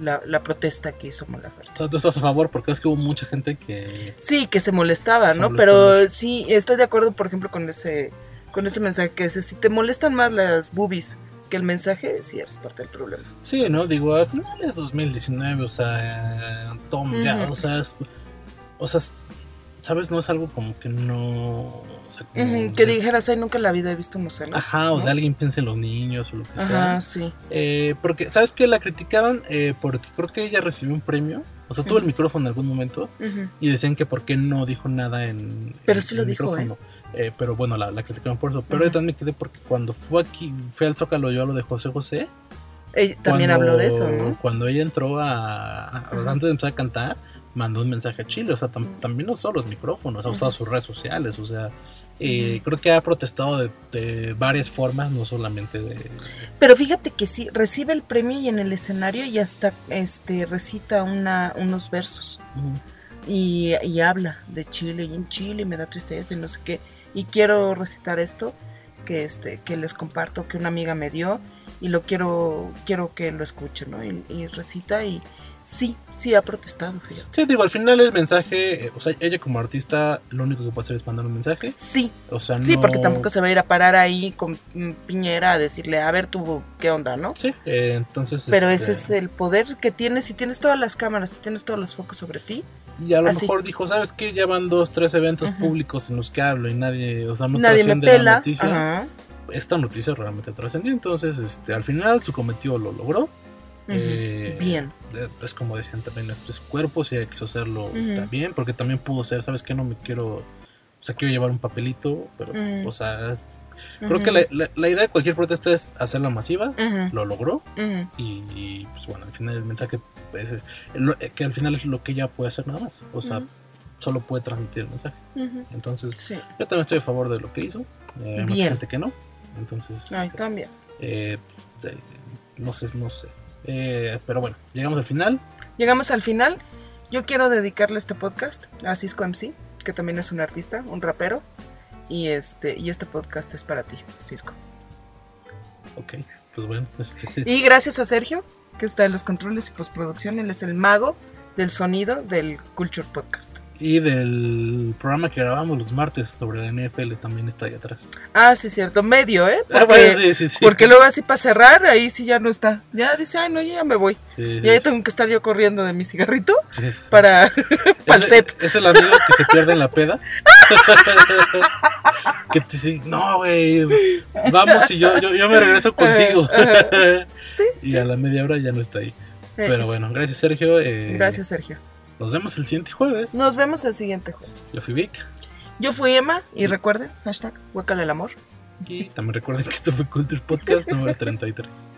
A: la, la protesta que hizo
B: sea, Tú estás a favor porque es que hubo mucha gente que...
A: Sí, que se molestaba,
B: Se
A: ¿no? Pero
B: mucho.
A: sí, estoy de acuerdo, por ejemplo, con ese, con ese mensaje que dice, si te molestan más las boobies que el mensaje, sí eres parte del problema.
B: Sí, ¿no? Digo, al final es 2019, o sea, toma, ya,
A: Ujú.
B: o sea, es- o sea, ¿sabes? No es algo como que no... O sea, como
A: Ujú, que dijeras, ay, nunca en la vida he visto unos senos.
B: Ajá, o
A: ¿no?
B: de alguien piense en los niños o lo que sea.
A: Ajá, sí.
B: Eh, porque, ¿sabes qué? La criticaban eh, porque creo que ella recibió un premio. O sea, tuvo el micrófono en algún momento. Y decían que por qué no dijo nada en.
A: Pero
B: en
A: sí lo
B: el
A: dijo,
B: micrófono. Eh, pero bueno, la, la criticaban por eso. Pero yo también me quedé porque cuando fue aquí, fue al Zócalo yo a lo de José José.
A: Ella también
B: cuando-
A: habló de eso, ¿no?
B: Cuando ella entró a. Antes de empezar a cantar, mandó un mensaje a Chile. O sea, tam- también no solo los micrófonos, ha usado sus redes sociales. O sea, eh, creo que ha protestado de, de varias formas, no solamente de.
A: Pero fíjate que sí, recibe el premio y en el escenario y hasta este recita una, unos versos. y, y habla de Chile y en Chile me da tristeza y no sé qué y quiero recitar esto que este que les comparto que una amiga me dio y lo quiero quiero que lo escuchen ¿no? y, y recita y sí sí ha protestado fíjate
B: Sí, digo, al final el mensaje, eh, o sea, ella como artista lo único que puede hacer es mandar un mensaje.
A: sí
B: O sea,
A: sí
B: no-
A: porque tampoco se va a ir a parar ahí con mm, Piñera a decirle a ver tú qué onda no
B: Sí, eh, entonces...
A: pero
B: este,
A: ese es el poder que tienes si tienes todas las cámaras si tienes todos los focos sobre ti
B: Y a lo
A: así.
B: mejor dijo, ¿sabes qué? Ya van dos, tres eventos
A: Ujú.
B: públicos en los que hablo y nadie, o sea, no
A: nadie me
B: trasciende la
A: pela
B: noticia.
A: Ajá.
B: Esta noticia realmente trascendió, entonces, este, al final su cometido lo logró. Eh,
A: bien
B: eh, Es como decían también, es su cuerpo, si quiso hacerlo también, porque también pudo ser, ¿sabes qué? No me quiero, o sea, quiero llevar un papelito, pero, o sea, creo que la, la- la idea de cualquier protesta es hacerla masiva, lo logró, y, y, pues bueno, al final el mensaje, es, eh, lo- eh, que al final es lo que ella puede hacer nada más, o sea, solo puede transmitir el mensaje. Entonces,
A: Sí.
B: yo también estoy a favor de lo que hizo, eh, hay mucha
A: Bien.
B: gente que no, entonces,
A: Ay,
B: este,
A: también.
B: eh, pues, eh, no sé, no sé. Eh, pero bueno, llegamos al final.
A: Llegamos al final. Yo quiero dedicarle este podcast a Cisco MC, que también es un artista, un rapero. Y este, y este podcast es para ti, Cisco.
B: Ok, pues bueno, este, *laughs*
A: Y gracias a Sergio, que está en los controles y postproducción. Él es el mago del sonido del Culture Podcast.
B: Y del programa que grabamos los martes sobre la NFL también está ahí atrás.
A: Ah, sí, cierto. Medio, ¿eh?
B: Ah,
A: Porque,
B: bueno, sí, sí, sí.
A: porque luego así para cerrar, ahí sí ya no está. Ya dice, ay, no, yo ya me voy. Y ahí tengo que estar yo corriendo de mi cigarrito para, *laughs* para el
B: Es-
A: set.
B: Es el amigo que se pierde en la peda. *laughs* que te dice, no, güey, vamos y yo, yo, yo me regreso contigo.
A: Sí, *laughs*
B: y a la media hora ya no está ahí.
A: Eh,
B: Pero bueno, gracias Sergio. eh,
A: Gracias, Sergio.
B: Nos vemos el siguiente jueves.
A: Nos vemos el siguiente jueves.
B: Yo fui Vic.
A: Yo fui Emma y recuerden, hashtag huécale el amor.
B: Y también recuerden que esto fue Culture Podcast número 33.